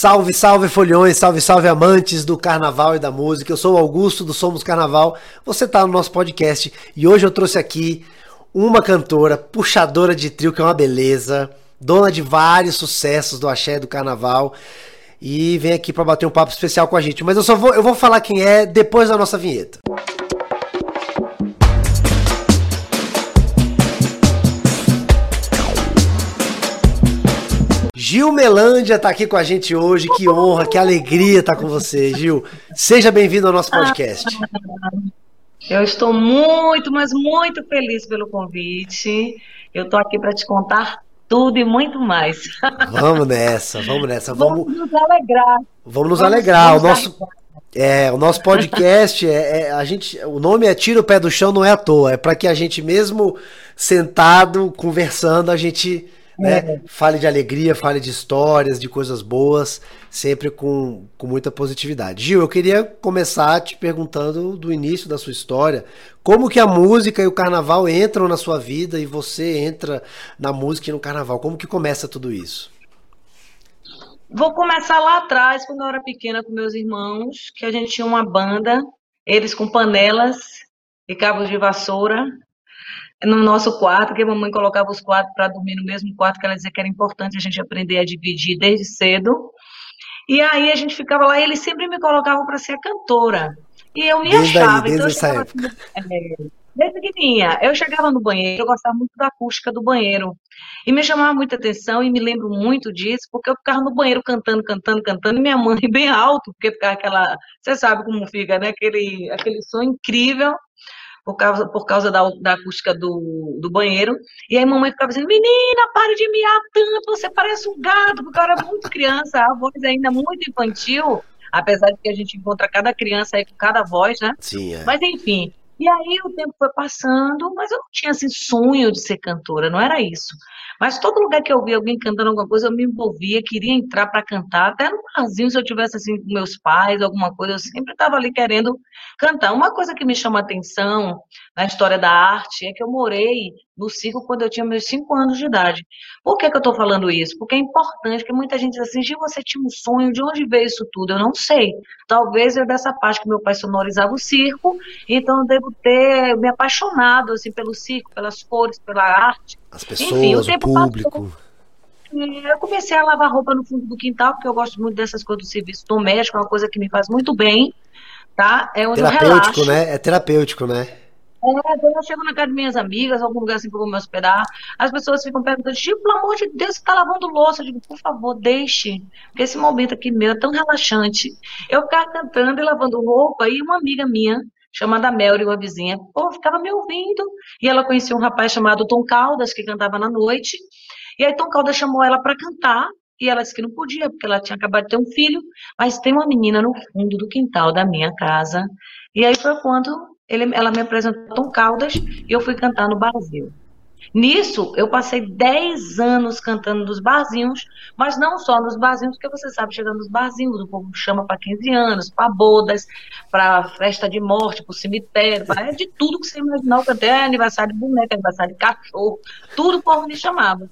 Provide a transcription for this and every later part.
Salve, salve folhões, salve, salve amantes do carnaval e da música. Eu sou o Augusto do Somos Carnaval. Você está no nosso podcast e hoje eu trouxe aqui uma cantora, puxadora de trio, que é uma beleza, dona de vários sucessos do axé do carnaval e vem aqui para bater um papo especial com a gente. Mas eu só vou, eu vou falar quem é depois da nossa vinheta. Gil Melândia está aqui com a gente hoje. Que honra, que alegria estar tá com você, Gil. Seja bem-vindo ao nosso podcast. Eu estou muito, mas muito feliz pelo convite. Eu estou aqui para te contar tudo e muito mais. Vamos nessa, vamos nessa. Vamos, vamos nos alegrar. Vamos nos alegrar. Vamos o nosso, é, o nosso podcast é, é, a gente, o nome é Tira o pé do chão, não é à toa. É para que a gente mesmo sentado conversando a gente né? É. Fale de alegria, fale de histórias, de coisas boas, sempre com, com muita positividade. Gil, eu queria começar te perguntando do início da sua história, como que a música e o carnaval entram na sua vida e você entra na música e no carnaval? Como que começa tudo isso? Vou começar lá atrás, quando eu era pequena com meus irmãos, que a gente tinha uma banda, eles com panelas e cabos de vassoura, no nosso quarto, que a mamãe colocava os quatro para dormir no mesmo quarto, que ela dizia que era importante a gente aprender a dividir desde cedo. E aí a gente ficava lá e eles sempre me colocavam para ser a cantora. E eu me desde achava. Aí, desde então, essa época. Assim, é, desde pequenininha. Eu chegava no banheiro, eu gostava muito da acústica do banheiro. E me chamava muita atenção e me lembro muito disso, porque eu ficava no banheiro cantando, cantando, cantando, e minha mãe bem alto, porque ficava aquela. Você sabe como fica, né? Aquele, aquele som incrível por causa, por causa da, da acústica do, do banheiro. E aí mamãe ficava dizendo, menina, pare de miar tanto, você parece um gato, porque eu era muito criança, a voz ainda muito infantil, apesar de que a gente encontra cada criança aí com cada voz, né? Sim, é. Mas enfim, e aí o tempo foi passando, mas eu não tinha assim sonho de ser cantora, não era isso. Mas todo lugar que eu via alguém cantando alguma coisa, eu me envolvia, queria entrar para cantar. Até no barzinho, se eu tivesse assim com meus pais, alguma coisa, eu sempre estava ali querendo cantar. Uma coisa que me chama atenção na história da arte é que eu morei no circo quando eu tinha meus cinco anos de idade. Por que, que eu estou falando isso? Porque é importante, que muita gente diz assim, você tinha um sonho, de onde veio isso tudo? Eu não sei. Talvez eu dessa parte que meu pai sonorizava o circo, então eu devo ter me apaixonado assim, pelo circo, pelas cores, pela arte. As pessoas, Enfim, o, tempo o público. Passou. Eu comecei a lavar roupa no fundo do quintal, porque eu gosto muito dessas coisas do serviço doméstico, é uma coisa que me faz muito bem, tá? É onde terapêutico, né? É terapêutico, né? É, quando eu chego na casa de minhas amigas, algum lugar assim para me hospedar, as pessoas ficam perguntando, tipo, pelo amor de Deus, você está lavando louça? Eu digo, por favor, deixe, porque esse momento aqui meu é tão relaxante. Eu ficava cantando e lavando roupa, e uma amiga minha, chamada Melry, uma vizinha, pô, ficava me ouvindo, e ela conhecia um rapaz chamado Tom Caldas, que cantava na noite, e aí Tom Caldas chamou ela para cantar, e ela disse que não podia, porque ela tinha acabado de ter um filho, mas tem uma menina no fundo do quintal da minha casa. E aí foi quando ele, ela me apresentou Tom Caldas e eu fui cantar no barzinho. Nisso, eu passei 10 anos cantando nos barzinhos, mas não só nos barzinhos, porque você sabe, chegando nos barzinhos, o povo chama para 15 anos, para bodas, para festa de morte, para o cemitério, pra, é de tudo que você imaginar, até aniversário de boneca, aniversário de cachorro, tudo o povo me chamava.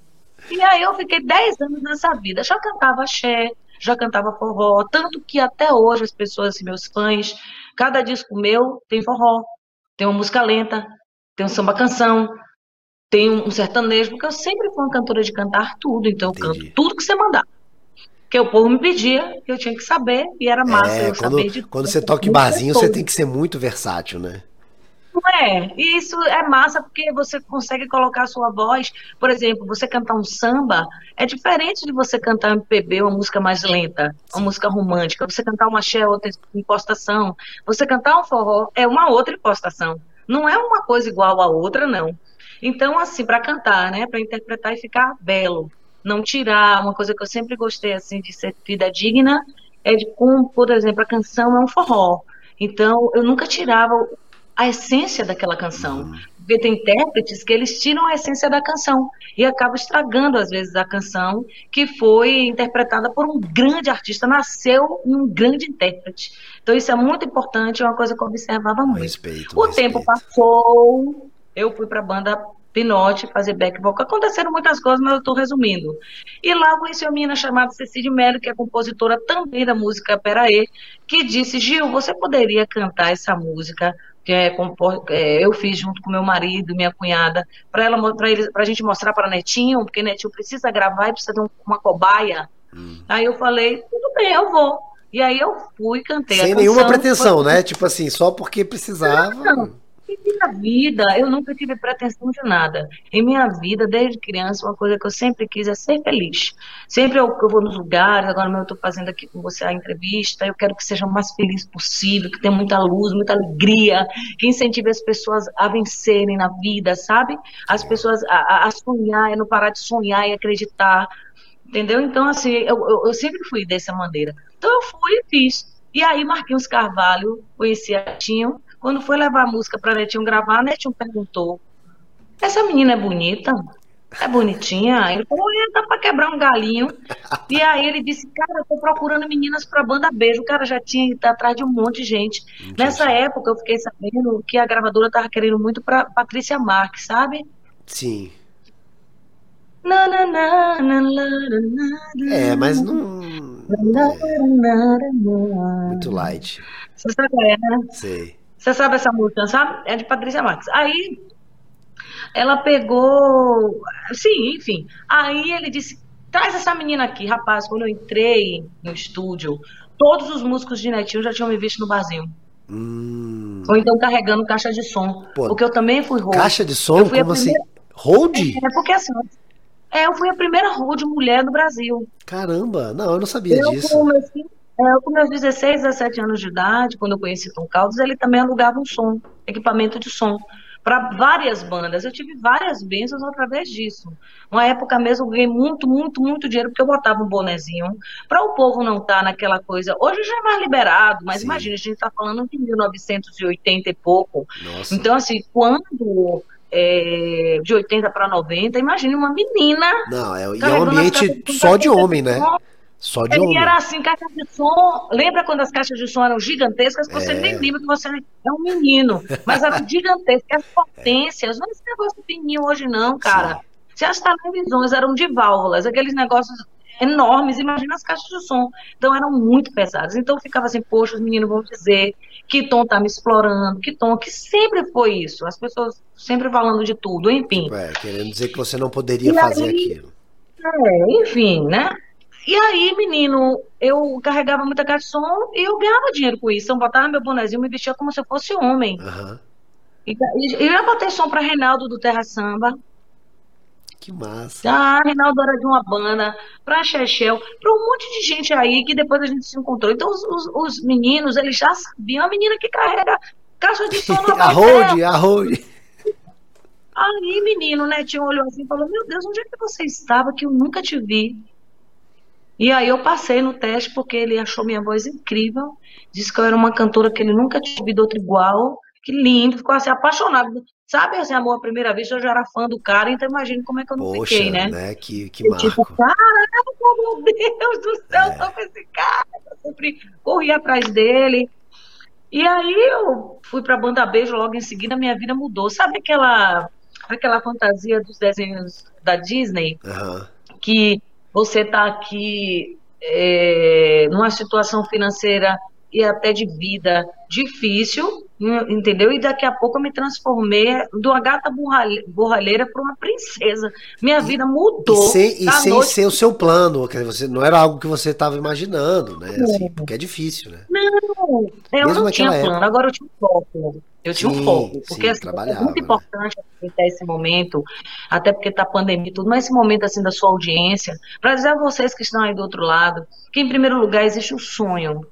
E aí eu fiquei 10 anos nessa vida. Já cantava axé, já cantava forró, tanto que até hoje as pessoas, assim, meus fãs, cada disco meu tem forró, tem uma música lenta, tem um samba canção, tem um sertanejo, porque eu sempre fui uma cantora de cantar tudo, então eu Entendi. canto tudo que você mandar. Que o povo me pedia, eu tinha que saber, e era massa é, eu quando, saber de Quando você toca em barzinho, você tem que ser muito versátil, né? Não é. E isso é massa porque você consegue colocar a sua voz. Por exemplo, você cantar um samba é diferente de você cantar um MPB, uma música mais lenta, uma música romântica. Você cantar uma axé, outra impostação. Você cantar um forró é uma outra impostação. Não é uma coisa igual a outra, não. Então, assim, para cantar, né, para interpretar e ficar belo, não tirar, uma coisa que eu sempre gostei assim de ser vida digna é de como, por exemplo, a canção é um forró. Então, eu nunca tirava a essência daquela canção. Uhum. Porque tem intérpretes que eles tiram a essência da canção e acabam estragando, às vezes, a canção que foi interpretada por um grande artista, nasceu em um grande intérprete. Então, isso é muito importante, é uma coisa que eu observava muito. Respeito, o respeito. tempo passou, eu fui para a banda Pinote, fazer back vocal. Aconteceram muitas coisas, mas eu estou resumindo. E lá eu conheci uma menina chamada Cecília Mello, que é compositora também da música Peraê, que disse, Gil, você poderia cantar essa música que é, é, eu fiz junto com meu marido, minha cunhada, para ela para ele, a gente mostrar para Netinho, porque Netinho precisa gravar e precisa ter uma cobaia. Hum. Aí eu falei, tudo bem, eu vou. E aí eu fui, cantei. Sem nenhuma pretensão, foi... né? Tipo assim, só porque precisava. Não, em minha vida, eu nunca tive pretensão de nada. Em minha vida, desde criança, uma coisa que eu sempre quis é ser feliz. Sempre eu, eu vou nos lugares, agora eu estou fazendo aqui com você a entrevista, eu quero que seja o mais feliz possível, que tenha muita luz, muita alegria, que incentive as pessoas a vencerem na vida, sabe? As pessoas a, a sonhar, a não parar de sonhar e acreditar. Entendeu? Então, assim, eu, eu, eu sempre fui dessa maneira. Então, eu fui e fiz. E aí, Marquinhos Carvalho, conheci a Tinho, quando foi levar a música para Netinho gravar, Netinho perguntou: Essa menina é bonita? É bonitinha? Ele falou: É, dá para quebrar um galinho. E aí ele disse: Cara, eu tô procurando meninas para banda beijo. O cara já tinha ido atrás de um monte de gente. Entendi. Nessa época eu fiquei sabendo que a gravadora tava querendo muito para Patrícia Marques, sabe? Sim. É, mas não. É. Muito light. Você sabe, é, né? Sei. Você sabe essa música, sabe? É de Patrícia Marques. Aí ela pegou. Sim, enfim. Aí ele disse: traz essa menina aqui, rapaz. Quando eu entrei no estúdio, todos os músicos de Netinho já tinham me visto no barzinho. Hum. Ou então carregando caixa de som. Pô, porque eu também fui hold. Caixa de som? Como assim? primeira... assim? Hold? É, porque assim. É, eu fui a primeira hold mulher do Brasil. Caramba, não, eu não sabia eu disso. Comecei, é, eu, com meus 16, 17 anos de idade, quando eu conheci Tom Caldas, ele também alugava um som, equipamento de som, para várias bandas. Eu tive várias bênçãos através disso. Uma época mesmo eu ganhei muito, muito, muito dinheiro, porque eu botava um bonezinho, para o povo não estar tá naquela coisa. Hoje já é mais liberado, mas Sim. imagina, a gente está falando de 1980 e pouco. Nossa. Então, assim, quando. É, de 80 para 90, imagine uma menina. Não, é, e é um ambiente só de homem, né? Só de Ele era assim, caixa de som. Lembra quando as caixas de som eram gigantescas? Você é. nem lembra que você é um menino. Mas eram gigantescas, as potências. Não é esse negócio pequenininho hoje, não, cara. Sim. Se as televisões eram de válvulas, aqueles negócios enormes, imagina as caixas de som. Então eram muito pesadas. Então eu ficava assim, poxa, os meninos vão dizer que Tom tá me explorando, que Tom, que sempre foi isso. As pessoas sempre falando de tudo, enfim. Tipo, é, querendo dizer que você não poderia e fazer aí, aquilo. É, enfim, né? E aí, menino, eu carregava muita caixa de som e eu ganhava dinheiro com isso. Então, eu botava meu bonezinho, me vestia como se eu fosse homem. Uhum. E, e eu botei som para Reinaldo do Terra Samba. Que massa. Ah, Reinaldo era de uma banda, pra Chechel, pra um monte de gente aí que depois a gente se encontrou. Então, os, os, os meninos, eles já sabiam. A menina que carrega caixa de som na A hold, a hold. Aí, menino, né, tinha olhou assim e falou: Meu Deus, onde é que você estava que eu nunca te vi? E aí eu passei no teste porque ele achou minha voz incrível, disse que eu era uma cantora que ele nunca tinha ouvido outra igual, que lindo, ficou assim apaixonado. Sabe assim, amor à primeira vista, eu já era fã do cara, então imagina como é que eu não Poxa, fiquei, né? né? Que, que marco. Tipo, caraca, meu Deus do céu, é. tô com esse cara. Eu sempre corri atrás dele. E aí eu fui pra banda Beijo logo em seguida, minha vida mudou. Sabe aquela, aquela fantasia dos desenhos da Disney? Uhum. Que você está aqui é, numa situação financeira e até de vida difícil, entendeu? E daqui a pouco eu me transformei de uma gata borralheira para uma princesa. Minha vida mudou. E sem, e sem noite... ser o seu plano, você, não era algo que você estava imaginando, né? Assim, porque é difícil, né? Não, eu Mesmo não tinha plano, época. agora eu tinha um foco. Eu tinha sim, um foco, porque sim, assim, é muito importante aproveitar esse momento, até porque está pandemia e tudo, mas esse momento assim da sua audiência, para dizer a vocês que estão aí do outro lado, que em primeiro lugar existe o sonho.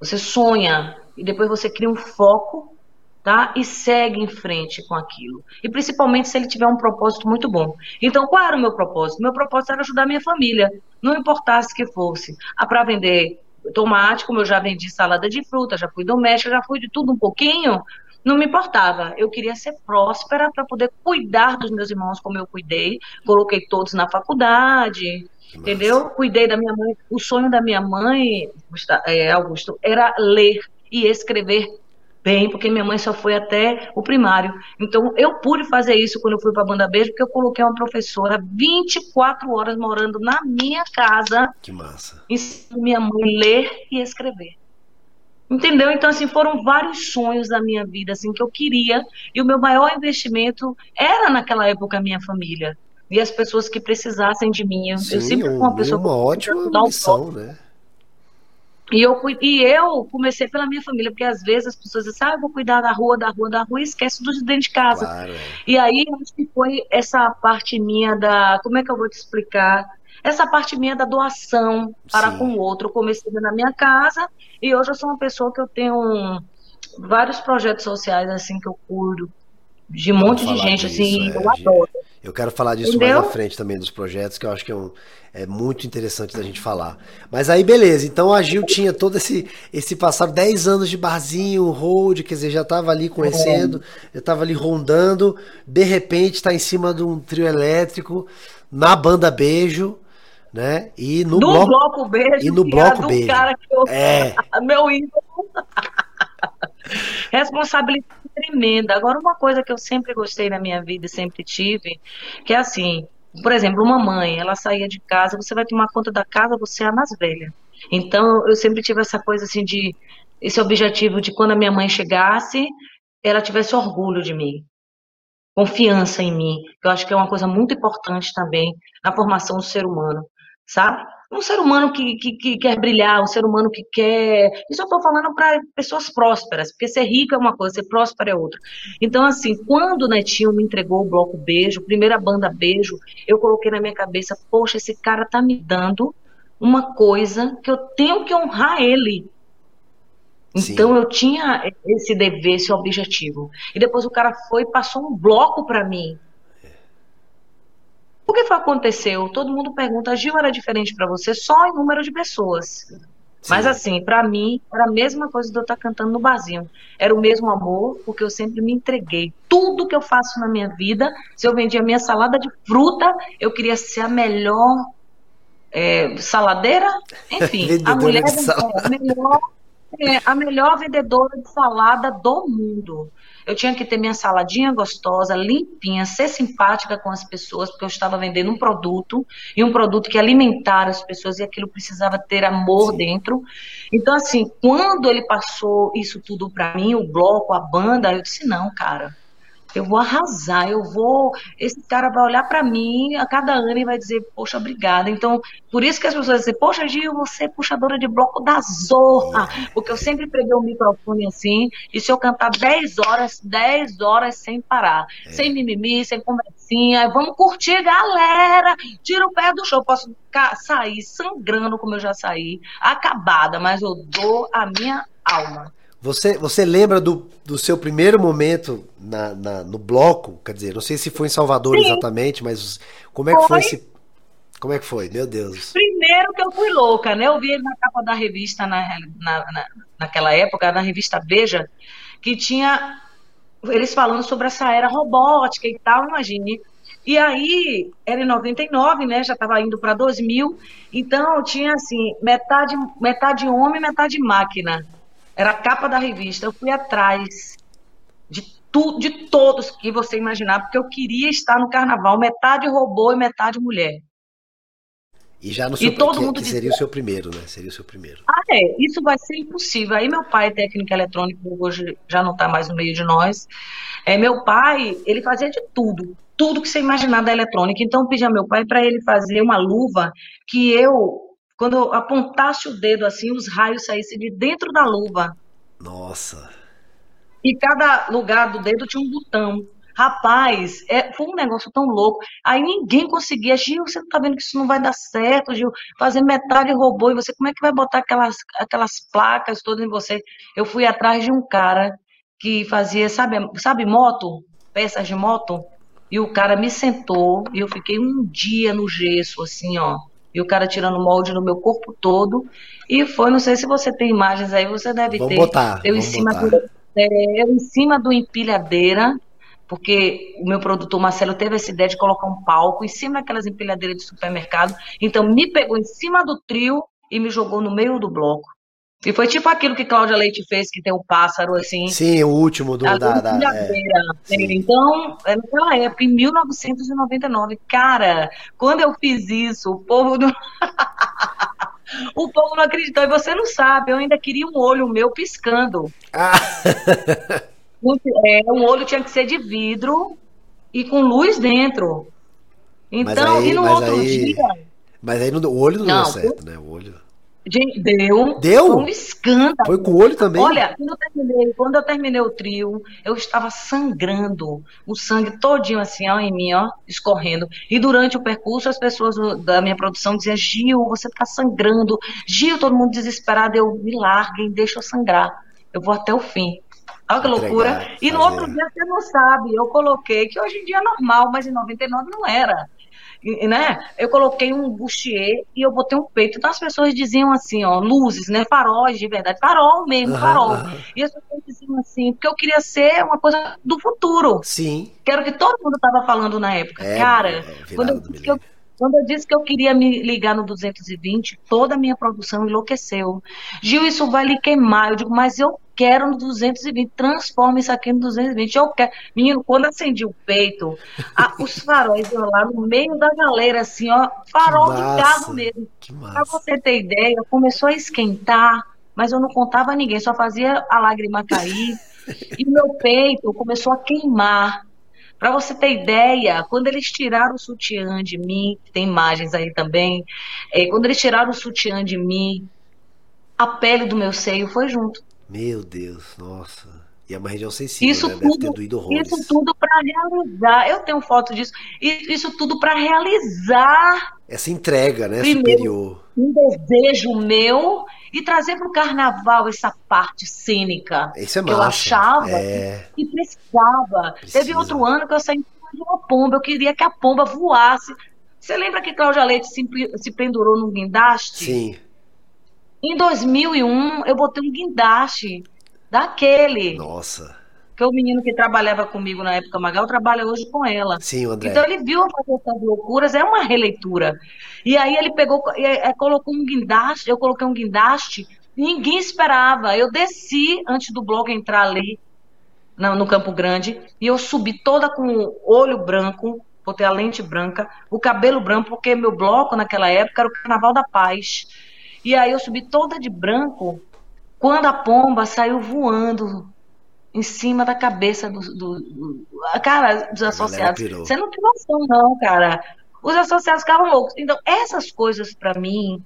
Você sonha e depois você cria um foco, tá? E segue em frente com aquilo. E principalmente se ele tiver um propósito muito bom. Então, qual era o meu propósito? Meu propósito era ajudar minha família, não importasse que fosse. Ah, para vender tomate, como eu já vendi salada de fruta, já fui doméstica, já fui de tudo um pouquinho, não me importava. Eu queria ser próspera para poder cuidar dos meus irmãos como eu cuidei. Coloquei todos na faculdade, entendeu? Cuidei da minha mãe. O sonho da minha mãe, é, Augusto, era ler e escrever bem, porque minha mãe só foi até o primário. Então, eu pude fazer isso quando eu fui para a Banda Beijo, porque eu coloquei uma professora 24 horas morando na minha casa. Que massa. Ensinando minha mãe ler e escrever. Entendeu? Então, assim, foram vários sonhos da minha vida, assim, que eu queria. E o meu maior investimento era, naquela época, a minha família. E as pessoas que precisassem de mim. Sim, eu sempre fui uma pessoa... uma ótima missão, né? E eu, e eu comecei pela minha família, porque às vezes as pessoas dizem, ah, eu vou cuidar da rua, da rua, da rua, e esquece dos dentro de casa. Claro. É. E aí, acho que foi essa parte minha da. Como é que eu vou te explicar? Essa parte minha da doação para Sim. com o outro. Eu comecei na minha casa e hoje eu sou uma pessoa que eu tenho vários projetos sociais assim que eu cuido de um monte de gente, disso, assim, é, eu adoro. Eu quero falar disso Entendeu? mais à frente também dos projetos, que eu acho que é, um, é, muito interessante da gente falar. Mas aí, beleza. Então a Gil tinha todo esse, esse passado 10 anos de barzinho, hold, quer dizer, já estava ali conhecendo, é. já estava ali rondando. De repente está em cima de um trio elétrico, na banda Beijo, né? E no, no bloco, bloco Beijo. E no bloco Beijo. Cara que eu, é. Meu ídolo. Responsabilidade tremenda. Agora, uma coisa que eu sempre gostei na minha vida e sempre tive, que é assim, por exemplo, uma mãe, ela saía de casa, você vai tomar conta da casa, você é a mais velha. Então, eu sempre tive essa coisa assim de, esse objetivo de quando a minha mãe chegasse, ela tivesse orgulho de mim, confiança em mim, eu acho que é uma coisa muito importante também na formação do ser humano, sabe? um ser humano que, que, que, quer brilhar, um ser humano que quer. Isso eu estou falando para pessoas prósperas, porque ser rico é uma coisa, ser próspero é outra. Então, assim, quando o Netinho me entregou o bloco Beijo, primeira banda Beijo, eu coloquei na minha cabeça: poxa, esse cara tá me dando uma coisa que eu tenho que honrar ele. Então Sim. eu tinha esse dever, esse objetivo. E depois o cara foi e passou um bloco para mim. O que foi aconteceu? Todo mundo pergunta, Gil era diferente para você só em número de pessoas. Sim. Mas assim, para mim, era a mesma coisa de eu estar tá cantando no barzinho. Era o mesmo amor, porque eu sempre me entreguei. Tudo que eu faço na minha vida, se eu vendia minha salada de fruta, eu queria ser a melhor é, saladeira, enfim, a mulher, a melhor, é, a melhor vendedora de salada do mundo. Eu tinha que ter minha saladinha gostosa, limpinha, ser simpática com as pessoas, porque eu estava vendendo um produto e um produto que alimentara as pessoas e aquilo precisava ter amor Sim. dentro. Então, assim, quando ele passou isso tudo para mim, o bloco, a banda, eu disse: não, cara eu vou arrasar, eu vou. Esse cara vai olhar para mim a cada ano e vai dizer, poxa, obrigada. Então, por isso que as pessoas dizem, poxa, Gil, você é puxadora de bloco da zorra. Porque eu sempre peguei o microfone assim, e se eu cantar 10 horas, 10 horas sem parar. É. Sem mimimi, sem conversinha. Vamos curtir, galera! Tira o pé do show. Posso sair sangrando como eu já saí, acabada, mas eu dou a minha alma. Você, você lembra do, do seu primeiro momento na, na, no bloco? Quer dizer, não sei se foi em Salvador Sim. exatamente, mas como é que foi, foi esse. Como é que foi? Meu Deus. Primeiro que eu fui louca, né? Eu vi ele na capa da revista na, na, na, naquela época, na revista Veja, que tinha eles falando sobre essa era robótica e tal, imagine. E aí, era em 99, né? Já estava indo para 2000. Então, tinha assim, metade, metade homem, metade máquina. Era a capa da revista. Eu fui atrás de tu, de todos que você imaginar, porque eu queria estar no carnaval, metade robô e metade mulher. E já no seu e todo que, mundo que seria o seu primeiro, né? Seria o seu primeiro. Ah, é. Isso vai ser impossível. Aí meu pai, técnico eletrônico, hoje já não está mais no meio de nós. É, meu pai, ele fazia de tudo. Tudo que você imaginar da eletrônica. Então eu pedi a meu pai para ele fazer uma luva que eu quando eu apontasse o dedo assim, os raios saíssem de dentro da luva. Nossa. E cada lugar do dedo tinha um botão. Rapaz, é, foi um negócio tão louco. Aí ninguém conseguia. Gil, você não tá vendo que isso não vai dar certo, Gil? Fazer metade robô e você, como é que vai botar aquelas, aquelas placas todas em você? Eu fui atrás de um cara que fazia, sabe, sabe moto? Peças de moto? E o cara me sentou e eu fiquei um dia no gesso, assim, ó e o cara tirando molde no meu corpo todo. E foi, não sei se você tem imagens aí, você deve vamos ter. Botar, eu, em cima botar. Do, é, eu em cima do empilhadeira, porque o meu produtor Marcelo teve essa ideia de colocar um palco em cima daquelas empilhadeiras de supermercado. Então me pegou em cima do trio e me jogou no meio do bloco. E foi tipo aquilo que Cláudia Leite fez, que tem o um pássaro, assim. Sim, o último do, da... da é. Então, é naquela época, em 1999, cara, quando eu fiz isso, o povo não... o povo não acreditou. E você não sabe, eu ainda queria um olho meu piscando. Ah. é, o olho tinha que ser de vidro e com luz dentro. Então, aí, e no outro aí, dia... Mas aí no, o olho não, não deu certo, né? O olho... Gente, deu. Deu? Um escândalo. Foi com o olho também? Olha, quando eu terminei, quando eu terminei o trio, eu estava sangrando. O sangue todinho assim, ó, em mim, ó, escorrendo. E durante o percurso, as pessoas da minha produção diziam, Gil, você está sangrando. Gil, todo mundo desesperado. Eu, me larguem, deixa eu sangrar. Eu vou até o fim. Olha que loucura. e no outro dia, você não sabe, eu coloquei, que hoje em dia é normal, mas em 99 não era né? Eu coloquei um bustier e eu botei um peito. Então as pessoas diziam assim, ó, luzes, né? Faróis de verdade, farol mesmo, farol. E as pessoas diziam assim, porque eu queria ser uma coisa do futuro. Sim. Que era o que todo mundo estava falando na época. É, Cara, é, quando eu disse que eu quando eu disse que eu queria me ligar no 220, toda a minha produção enlouqueceu. Gil, isso vai lhe queimar. Eu digo, mas eu quero no 220, transforma isso aqui no 220. Eu quero. Menino, quando acendi o peito, a, os faróis iam lá no meio da galera, assim, ó, farol de carro mesmo. Pra você ter ideia, começou a esquentar, mas eu não contava a ninguém, só fazia a lágrima cair. e meu peito começou a queimar. Para você ter ideia, quando eles tiraram o sutiã de mim, tem imagens aí também, é, quando eles tiraram o sutiã de mim, a pele do meu seio foi junto. Meu Deus, nossa. E é uma região sensível, isso né? tudo, Isso tudo para realizar. Eu tenho foto disso. Isso tudo para realizar. Essa entrega, né? Primeiro, superior. Um desejo meu e trazer para o carnaval essa parte cênica Isso é que eu achava é... que precisava. Precisa. Teve outro ano que eu saí de uma pomba, eu queria que a pomba voasse. Você lembra que Cláudia Leite se, se pendurou num guindaste? Sim. Em 2001, eu botei um guindaste daquele. Nossa. Que é o menino que trabalhava comigo na época, Magal, trabalha hoje com ela. Sim, André. Então ele viu a fazer essas loucuras, é uma releitura. E aí ele pegou, é, colocou um guindaste, eu coloquei um guindaste, ninguém esperava. Eu desci antes do bloco entrar ali no, no Campo Grande, e eu subi toda com o olho branco, botei a lente branca, o cabelo branco, porque meu bloco naquela época era o Carnaval da Paz. E aí eu subi toda de branco quando a pomba saiu voando em cima da cabeça do, do, do cara dos associados. Você não tem noção, não, cara. Os associados ficavam loucos. Então, essas coisas para mim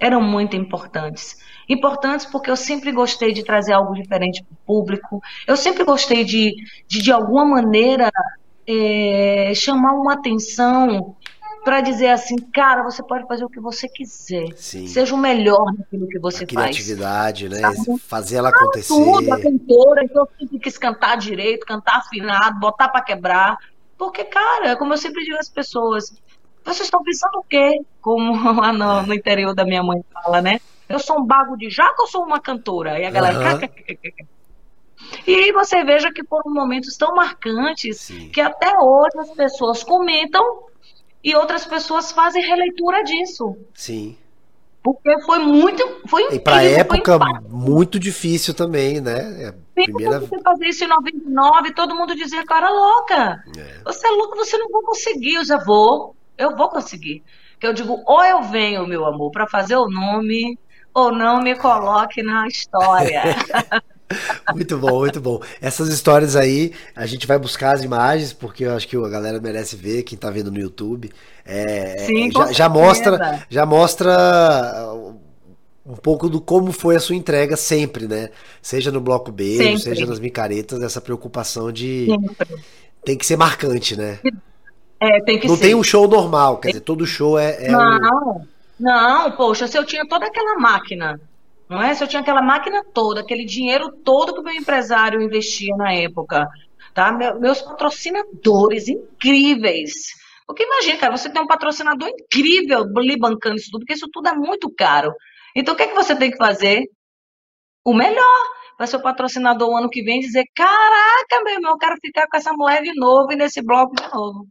eram muito importantes. Importantes porque eu sempre gostei de trazer algo diferente para o público. Eu sempre gostei de, de, de alguma maneira, é, chamar uma atenção para dizer assim, cara, você pode fazer o que você quiser. Sim. Seja o melhor naquilo que você a faz. Criatividade, né? Fazer ela acontecer. Tudo, a cantora, então eu sempre quis cantar direito, cantar afinado, botar para quebrar. Porque, cara, como eu sempre digo às pessoas, vocês estão pensando o quê? Como lá no, no, interior da minha mãe fala, né? Eu sou um bago de jaca ou sou uma cantora? E a galera. Uhum. E aí você veja que foram momentos tão marcantes Sim. que até hoje as pessoas comentam e outras pessoas fazem releitura disso. Sim. Porque foi muito. Foi e para época, muito difícil também, né? É primeira... Você fazer isso em 99, todo mundo dizia era louca. É. Você é louca, você não vai conseguir. Eu já vou, eu vou conseguir. Que eu digo, ou eu venho, meu amor, para fazer o nome, ou não me coloque na história. Muito bom, muito bom. Essas histórias aí, a gente vai buscar as imagens, porque eu acho que a galera merece ver, quem tá vendo no YouTube. É, Sim, já, já, mostra, já mostra um pouco do como foi a sua entrega sempre, né? Seja no bloco B, sempre. seja nas micaretas, essa preocupação de. Sempre. Tem que ser marcante, né? É, tem que Não ser. tem um show normal, quer dizer, todo show é. é não, um... não, poxa, se eu tinha toda aquela máquina não é? Se eu tinha aquela máquina toda, aquele dinheiro todo que o meu empresário investia na época, tá? meus patrocinadores incríveis. Porque imagina, cara, você tem um patrocinador incrível lhe bancando isso tudo, porque isso tudo é muito caro. Então o que é que você tem que fazer? O melhor. Vai ser patrocinador o ano que vem dizer: Caraca, meu irmão, eu quero ficar com essa mulher de novo e nesse bloco de novo.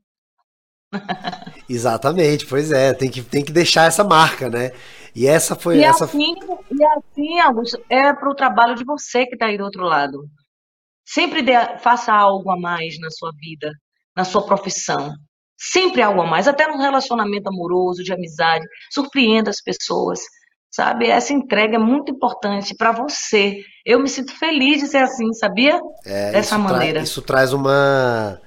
Exatamente, pois é, tem que, tem que deixar essa marca, né? E essa foi e essa. Assim, e assim, Augusto, é para o trabalho de você que está aí do outro lado. Sempre dê, faça algo a mais na sua vida, na sua profissão. Sempre algo a mais, até no relacionamento amoroso, de amizade. Surpreenda as pessoas, sabe? Essa entrega é muito importante para você. Eu me sinto feliz de ser assim, sabia? É, Dessa maneira. Tra isso traz uma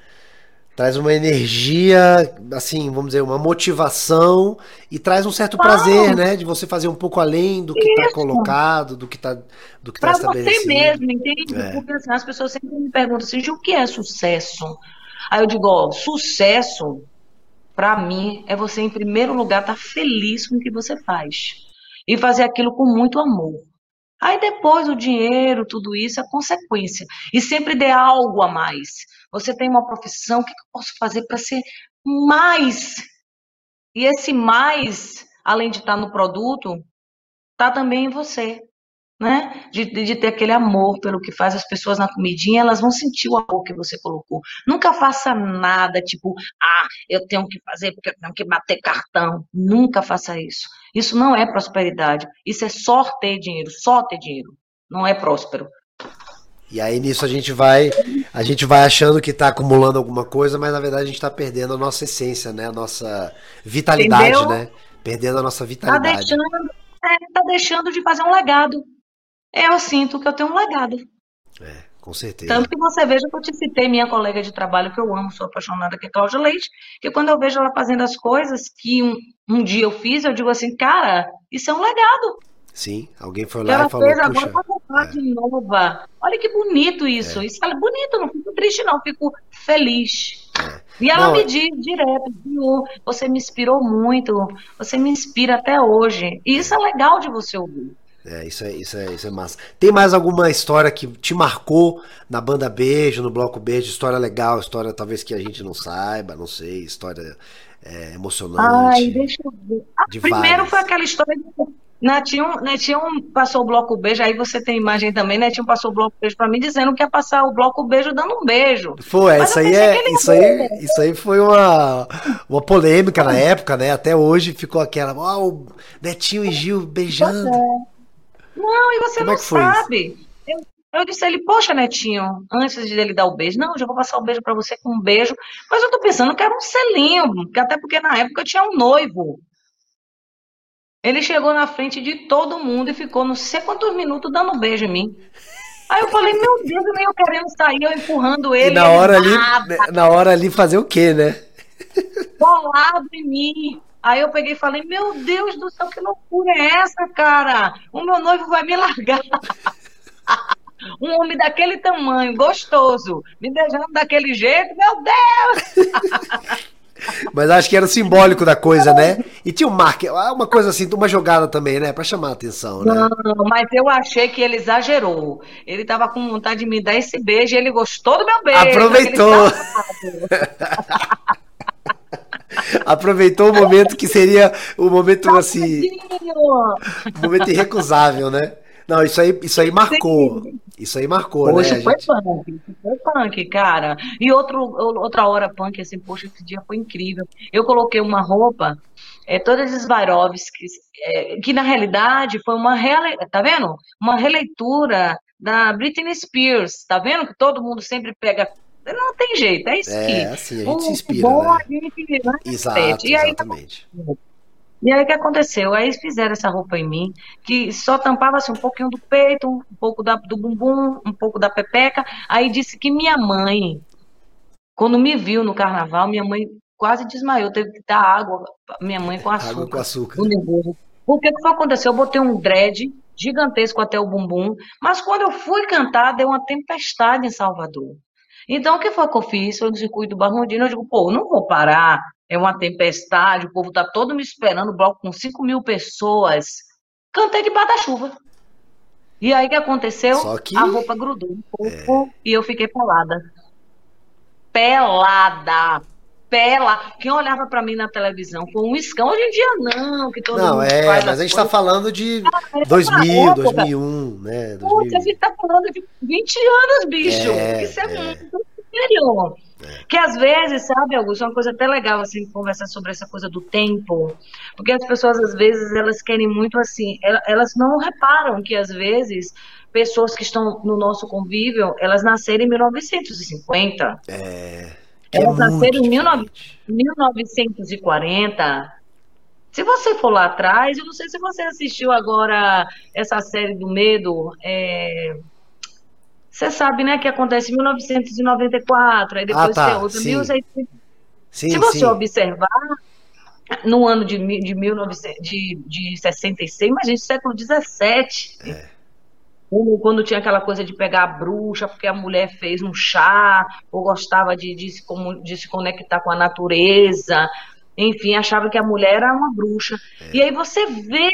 traz uma energia, assim, vamos dizer, uma motivação e traz um certo prazer, né, de você fazer um pouco além do que está colocado, do que está do que tá estabelecido. você mesmo, entende? É. Porque assim, as pessoas sempre me perguntam assim, o que é sucesso? Aí eu digo, ó, sucesso para mim é você em primeiro lugar estar tá feliz com o que você faz e fazer aquilo com muito amor. Aí depois o dinheiro, tudo isso é consequência. E sempre dê algo a mais. Você tem uma profissão, o que eu posso fazer para ser mais? E esse mais, além de estar no produto, está também em você. Né? De, de, ter aquele amor pelo que faz as pessoas na comidinha, elas vão sentir o amor que você colocou. Nunca faça nada tipo, ah, eu tenho que fazer porque eu tenho que bater cartão. Nunca faça isso. Isso não é prosperidade. Isso é só ter dinheiro, só ter dinheiro. Não é próspero. E aí nisso a gente vai, a gente vai achando que está acumulando alguma coisa, mas na verdade a gente está perdendo a nossa essência, né? A nossa vitalidade, Entendeu? né? Perdendo a nossa tá vitalidade. Está deixando, é, tá deixando de fazer um legado. Eu sinto que eu tenho um legado. É, com certeza. Tanto que você veja que eu te citei minha colega de trabalho que eu amo, sou apaixonada, que é Cláudia Leite, que quando eu vejo ela fazendo as coisas que um, um dia eu fiz, eu digo assim, cara, isso é um legado. Sim, alguém foi lá e falou, fez agora uma é. nova. Olha que bonito isso. É. Isso é bonito, não fico triste não, fico feliz. É. E ela não, me diz direto, você me inspirou muito, você me inspira até hoje. E isso é legal de você ouvir. É, isso é, isso é, isso é massa. Tem mais alguma história que te marcou na banda Beijo, no Bloco Beijo? História legal, história talvez que a gente não saiba, não sei, história é, emocionante. Ai, deixa eu ver. Ah, primeiro várias. foi aquela história de Netinho, Netinho passou o bloco beijo, aí você tem imagem também, Netinho passou o bloco beijo para mim dizendo que ia passar o bloco beijo dando um beijo. Foi, isso aí é, isso aí, isso aí foi uma, uma polêmica na época, né? Até hoje ficou aquela, ó, oh, Netinho e Gil beijando. É. Não, e você Como não é sabe. Eu, eu disse a ele, poxa, Netinho, antes de ele dar o beijo, não, já vou passar o beijo para você com um beijo, mas eu tô pensando que era um selinho, até porque na época eu tinha um noivo. Ele chegou na frente de todo mundo e ficou não sei quantos minutos dando um beijo em mim. Aí eu falei, meu Deus, nem eu querendo sair, eu empurrando ele. E na hora ali, na hora ali fazer o quê, né? Bolado em mim. Aí eu peguei e falei, meu Deus do céu, que loucura é essa, cara? O meu noivo vai me largar. um homem daquele tamanho, gostoso, me beijando daquele jeito, meu Deus! Mas acho que era o simbólico da coisa, né? E tinha um marketing, uma coisa assim, uma jogada também, né? Pra chamar a atenção, né? Não, mas eu achei que ele exagerou. Ele tava com vontade de me dar esse beijo e ele gostou do meu beijo. Aproveitou. Aproveitou o momento que seria o momento assim. Um momento irrecusável, né? Não, isso aí, isso aí marcou. Isso aí marcou, poxa, né? Foi gente... punk, foi punk, cara. E outro, outra hora punk, assim, poxa, esse dia foi incrível. Eu coloquei uma roupa, é, todas as Swarovskis, é, que na realidade foi uma rele... tá vendo? Uma releitura da Britney Spears, tá vendo? Que todo mundo sempre pega não tem jeito, é isso é, que. É, assim, a gente se inspira. Bom, né? a gente, né? Exato, e aí, exatamente. E aí o que aconteceu? Aí eles fizeram essa roupa em mim, que só tampava assim, um pouquinho do peito, um pouco da, do bumbum, um pouco da pepeca. Aí disse que minha mãe, quando me viu no carnaval, minha mãe quase desmaiou, teve que dar água, minha mãe com açúcar. Água com açúcar. O que, que foi acontecer? Eu botei um dread gigantesco até o bumbum, mas quando eu fui cantar, deu uma tempestade em Salvador. Então, o que foi que eu fiz? Foi no circuito do Barrondino, eu digo, pô, não vou parar é uma tempestade, o povo está todo me esperando, o bloco com 5 mil pessoas. Cantei de da chuva. E aí o que aconteceu? Que... A roupa grudou um pouco é... e eu fiquei pelada. Pelada. Pela. Quem olhava para mim na televisão foi um escão. Hoje em dia não, que todo não, mundo é, mas a gente está falando de ah, 2000, 2001, né? 2000. Putz, a gente está falando de 20 anos, bicho. É, Isso é, é. muito sério. É. Que às vezes, sabe, Augusto, é uma coisa até legal assim conversar sobre essa coisa do tempo, porque as pessoas às vezes elas querem muito assim, elas não reparam que às vezes pessoas que estão no nosso convívio, elas nasceram em 1950. É. Elas é nasceram em 1940. Se você for lá atrás, eu não sei se você assistiu agora essa série do medo. É... Você sabe, né, que acontece em 1994, aí depois ah, tá, tem outra. Sim. 1600... Sim, se você sim. observar, no ano de, de, 1900, de, de 66, imagina, século 17. É. Quando tinha aquela coisa de pegar a bruxa, porque a mulher fez um chá, ou gostava de, de, se, de se conectar com a natureza, enfim, achava que a mulher era uma bruxa. É. E aí você vê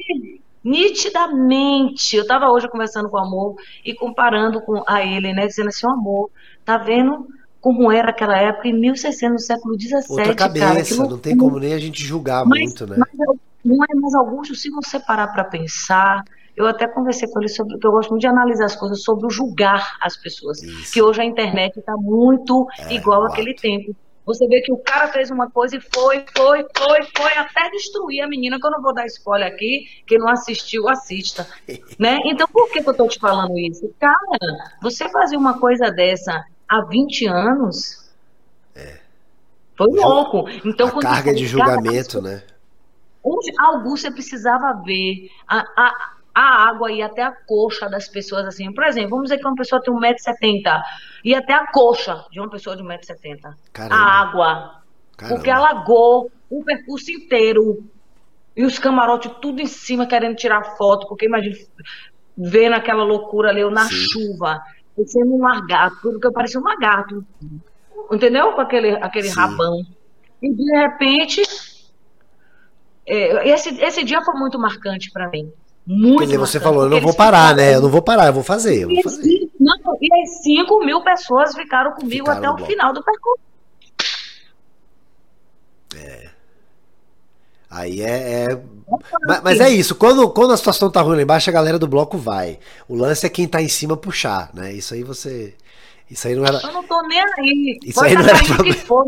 nitidamente. Eu estava hoje conversando com o amor e comparando com a ele, né? Dizendo assim, amor, tá vendo como era aquela época em 1600, no século XVII. Outra cabeça, cara, não tem como nem a gente julgar mas, muito, né? Mas, não é mais Augusto, se você parar para pensar, eu até conversei com ele sobre, que eu gosto muito de analisar as coisas sobre o julgar as pessoas. Isso. Que hoje a internet está muito é, igual àquele tempo. Você vê que o cara fez uma coisa e foi, foi, foi, foi até destruir a menina, que eu não vou dar spoiler aqui, quem não assistiu, assista. né? Então, por que, que eu estou te falando isso? Cara, você fazer uma coisa dessa há 20 anos. É. Foi louco. Então, a carga de julgamento, cara, né? Onde algo você precisava ver. A, a, a água ia até a coxa das pessoas, assim. Por exemplo, vamos dizer que uma pessoa tem 1,70m, ia até a coxa de uma pessoa de 1,70m. A água. Caramba. Porque alagou o percurso inteiro. E os camarotes tudo em cima querendo tirar foto, porque imagina, vendo aquela loucura ali, eu na Sim. chuva, sendo um lagarto, tudo que eu parecia um lagarto. Entendeu? Com aquele, aquele rabão. E de repente, é, esse, esse dia foi muito marcante para mim. Muito Quer dizer, você falou, eu não vou parar, né? Eu não vou parar, eu vou fazer. Eu vou fazer. não, e as 5 mil pessoas ficaram comigo ficaram até o bom. final do percurso. É. Aí é. é... Mas, mas, é isso, quando, quando a situação tá ruim lá embaixo, a galera do bloco vai. O lance é quem tá em cima puxar, né? Isso aí você. Isso aí não era. Eu não tô nem aí. Isso Pode aí não era. Problema. Que for,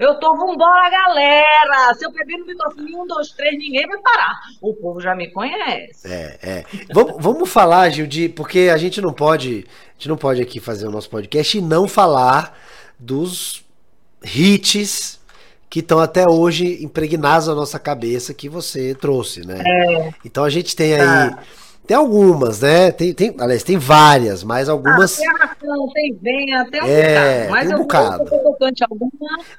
eu tô, vambora, galera! Se eu beber no microfone, um, dois, três, ninguém vai parar. O povo já me conhece. É, é. vamos, vamos falar, Gil, de, porque a gente não pode. A gente não pode aqui fazer o nosso podcast e não falar dos hits que estão até hoje impregnados na nossa cabeça que você trouxe, né? É. Então a gente tem aí. Ah tem algumas, né? Tem, tem, aliás, tem várias, mas algumas. Ah, tem arrastão, tem venha, tem um é, bocado. Mas tem um eu bocado. Vou, alguma.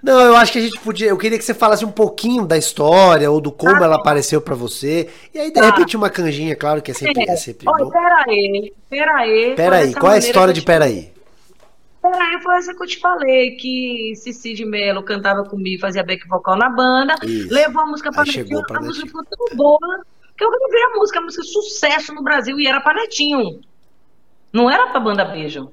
Não, eu acho que a gente podia. Eu queria que você falasse um pouquinho da história ou do como ah, ela apareceu para você. E aí, de tá. repente, uma canjinha, claro que é sempre, é. É sempre Olha, bom. Peraí, peraí. Peraí, qual é a história de Peraí? Peraí, foi essa que eu te falei, que Cici de Mello cantava comigo, fazia back vocal na banda, Isso. levou a música pra mim. A música ficou tão boa eu gravei a música, a música sucesso no Brasil e era pra Netinho. Não era pra banda Beijo.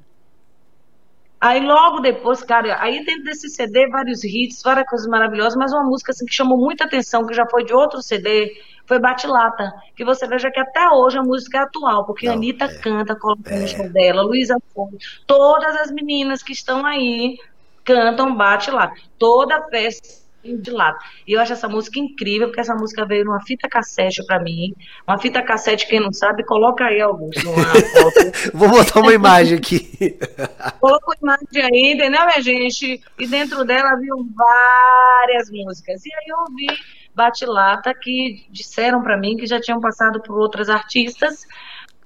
Aí logo depois, cara, aí dentro desse CD, vários hits, várias coisas maravilhosas, mas uma música assim, que chamou muita atenção, que já foi de outro CD, foi Batilata. Que você veja que até hoje a música é atual, porque Não, a Anitta é, canta, coloca é. no dela, Luísa Fonte, todas as meninas que estão aí cantam Batilata. Toda festa de lado. E eu acho essa música incrível, porque essa música veio numa fita cassete para mim. Uma fita cassete, quem não sabe, coloca aí, Augusto. Vou botar uma imagem aqui. Coloca uma imagem aí, entendeu, minha gente? E dentro dela viu várias músicas. E aí eu ouvi Batilata, que disseram para mim que já tinham passado por outras artistas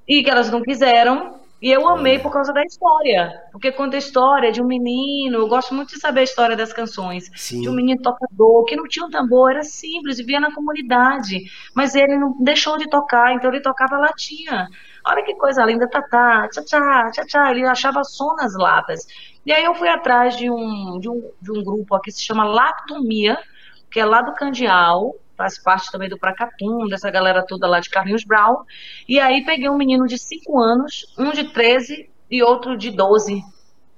e que elas não quiseram e eu amei por causa da história. Porque conta a história de um menino. Eu gosto muito de saber a história das canções. Sim. De um menino tocador que não tinha um tambor, era simples, vivia na comunidade. Mas ele não deixou de tocar, então ele tocava latinha. Olha que coisa linda, tatá, tchá, tchá, tchá, tchá. Ele achava som nas latas. E aí eu fui atrás de um, de um, de um grupo aqui que se chama Lactomia, que é lá do Candial, faz parte também do Pracatum, dessa galera toda lá de Carlinhos Brown. E aí peguei um menino de 5 anos, um de 13 e outro de 12.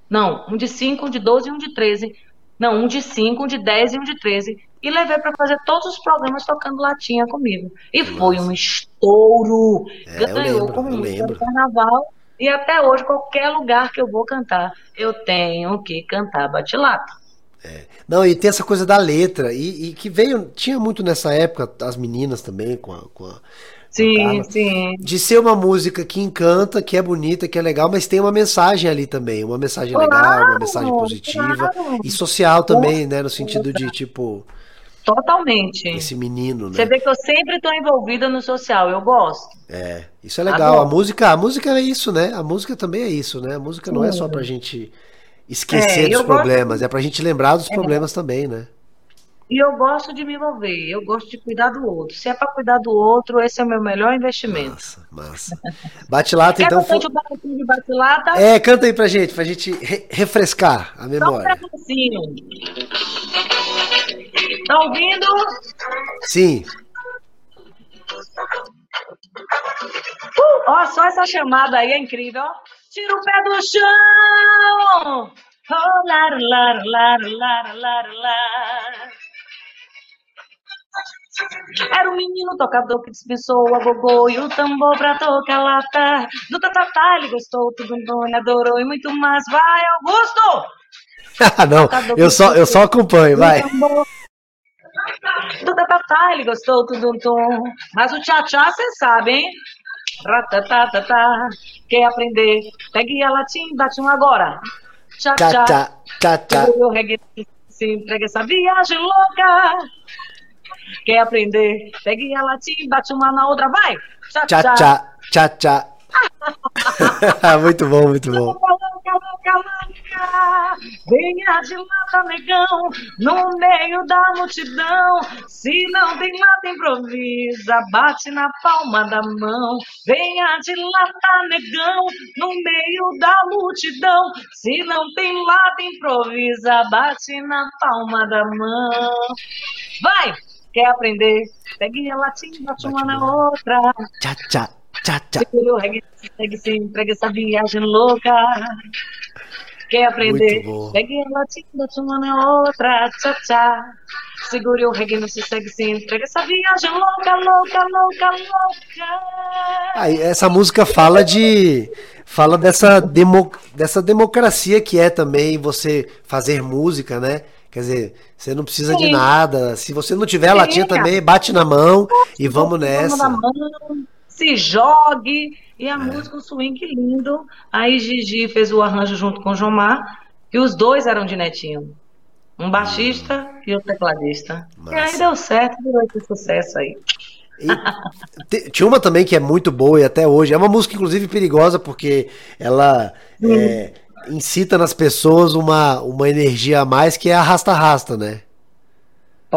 Não, um de 5, um de 12 e um de 13. Não, um de 5, um de 10 e um de 13. E levei para fazer todos os programas tocando latinha comigo. E Nossa. foi um estouro. É, Ganhou como música do carnaval. E até hoje, qualquer lugar que eu vou cantar, eu tenho que cantar batilata. É. Não, e tem essa coisa da letra, e, e, que veio, tinha muito nessa época, as meninas também, com a. Com a sim, sim. De ser uma música que encanta, que é bonita, que é legal, mas tem uma mensagem ali também, uma mensagem claro, legal, uma mensagem positiva claro. e social também, né? No sentido de tipo. Totalmente. Esse menino, né? Você vê que eu sempre estou envolvida no social, eu gosto. É, isso é legal. Adoro. A música, a música é isso, né? A música também é isso, né? A música não é só pra gente esquecer é, dos problemas, gosto... é pra gente lembrar dos é. problemas também, né? E eu gosto de me envolver, eu gosto de cuidar do outro. Se é para cuidar do outro, esse é o meu melhor investimento. Massa, massa. Bate-lata, então. Quer for... um de bate-lata? É, canta aí pra gente, pra gente re refrescar a memória. Só um Tá ouvindo? Sim. Uh, ó, só essa chamada aí é incrível. Tira o pé do chão. Oh, lar, lar, lar, lar, lar, lar. Era um menino tocador que dispensou a gogô e o tambor pra tocar lata. Do tatatá ele gostou, tudo ele adorou e muito mais. Vai, Augusto! não, eu só, eu só acompanho, vai. Do tatatá ele gostou, tudo tom. Mas o tchá-tchá você sabe, hein? Ratatatata. Quer aprender? Pegue a latim, bate um agora. Tchá, tchá, tchá, tchá. Sim, pega essa viagem louca. Quer aprender? Pegue a latim, bate uma na outra, vai. Tchá, tchá, tchá, tchá. tchá. muito bom, muito bom. Venha de lata, negão, no meio da multidão. Se não tem lata, improvisa, bate na palma da mão. Venha de lata, negão, no meio da multidão. Se não tem lata, improvisa, bate na palma da mão. Vai! Quer aprender? Pegue a latinha, bate uma na outra. Tchá, tchá. Tchá, tchá. Segue sim, pega essa viagem louca. Quer aprender? Pegue a latinha, uma na outra. Tchá, tchá. Segure o reggae, não se segue sim. Pega essa viagem louca, louca, louca, louca. Aí, essa música fala de. Fala dessa, demo, dessa democracia que é também você fazer música, né? Quer dizer, você não precisa Sim. de nada. Se você não tiver a latinha também, bate na mão e vamos nessa. Vamos na mão se jogue. E a é. música, o swing lindo. Aí Gigi fez o arranjo junto com o Jomar, e os dois eram de Netinho. Um baixista hum. e o tecladista. Massa. E aí deu certo, virou esse sucesso aí. E, tinha uma também que é muito boa e até hoje. É uma música, inclusive, perigosa, porque ela é, incita nas pessoas uma, uma energia a mais que é arrasta-rasta, né?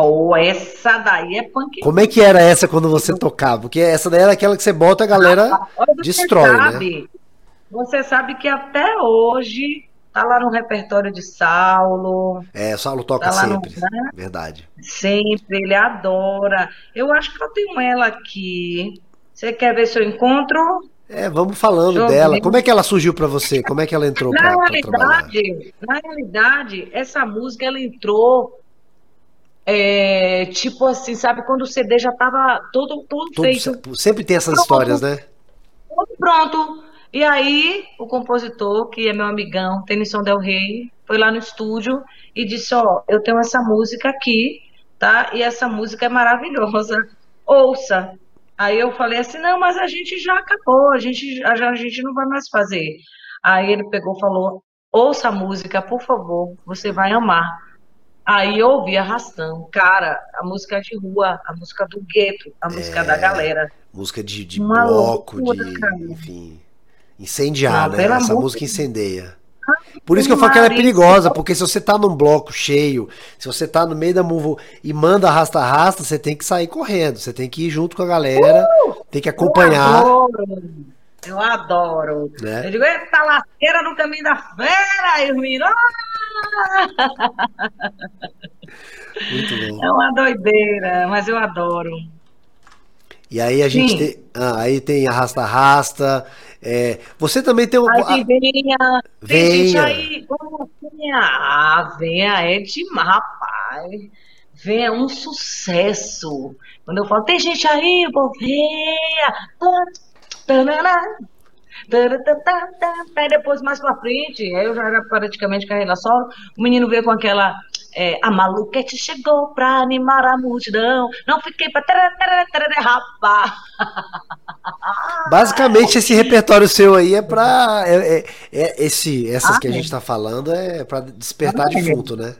Pô, essa daí é punk. Como é que era essa quando você tocava? Porque essa daí era aquela que você bota a galera ah, destrói, né? sabe, né? Você sabe que até hoje tá lá no repertório de Saulo. É, Saulo toca tá sempre. No? Verdade. Sempre, ele adora. Eu acho que eu tenho ela aqui. Você quer ver se eu encontro? É, vamos falando dela. Como é que ela surgiu para você? Como é que ela entrou realidade, pra Na realidade, essa música ela entrou é, tipo assim, sabe, quando o CD já estava todo, todo, todo, feito. Sempre tem essas pronto, histórias, né? Pronto. E aí, o compositor, que é meu amigão, Tennyson Del Rey, foi lá no estúdio e disse: Ó, eu tenho essa música aqui, tá? E essa música é maravilhosa. Ouça. Aí eu falei assim: não, mas a gente já acabou, a gente, a, a gente não vai mais fazer. Aí ele pegou e falou: ouça a música, por favor, você vai amar. Aí eu ouvi arrastão. Cara, a música de rua, a música do gueto, a música é, da galera. Música de, de bloco, loucura, de. Cara. Enfim. Incendiar, né? Essa música incendeia. Por isso que eu falo que ela é perigosa, porque se você tá num bloco cheio, se você tá no meio da muvo e manda arrasta-arrasta, você tem que sair correndo, você tem que ir junto com a galera, uh, tem que acompanhar. Eu adoro. Eu adoro. Né? Eu digo, eita lasqueira no caminho da fera, meninos, muito. É uma doideira, mas eu adoro. E aí a gente tem, ah, aí tem arrasta-arrasta. É, você também tem um. Aí venha, venha. aí, venha. Ah, venha é demais, rapaz. Venha é um sucesso. Quando eu falo, tem gente aí, pô, venha. Aí depois, mais pra frente, aí eu já era praticamente carreira solo, o menino veio com aquela é, a maluquete chegou pra animar a multidão. Não fiquei pra rapaz. Basicamente, esse repertório seu aí é pra. É, é, é esse, essas ah, que a gente tá falando é pra despertar ah, defunto, né?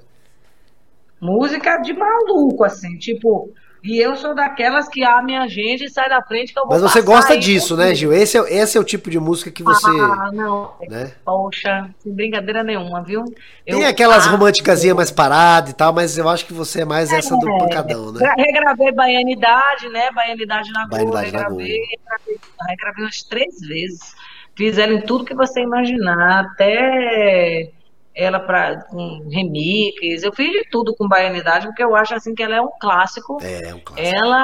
Música de maluco, assim, tipo, e eu sou daquelas que a minha gente sai da frente que eu vou Mas você gosta disso, né, Gil? Esse é, esse é o tipo de música que você. Ah, não. Né? Poxa, sem brincadeira nenhuma, viu? Eu, Tem aquelas ah, românticas mais paradas e tal, mas eu acho que você é mais é, essa do pancadão, né? Regravei Baianidade, né? Baianidade na Baianidade regravei, regravei, regravei umas três vezes. Fizeram tudo que você imaginar, até ela para com remix. Eu fiz de tudo com Baianidade, porque eu acho assim que ela é um clássico. É, é um clássico. Ela,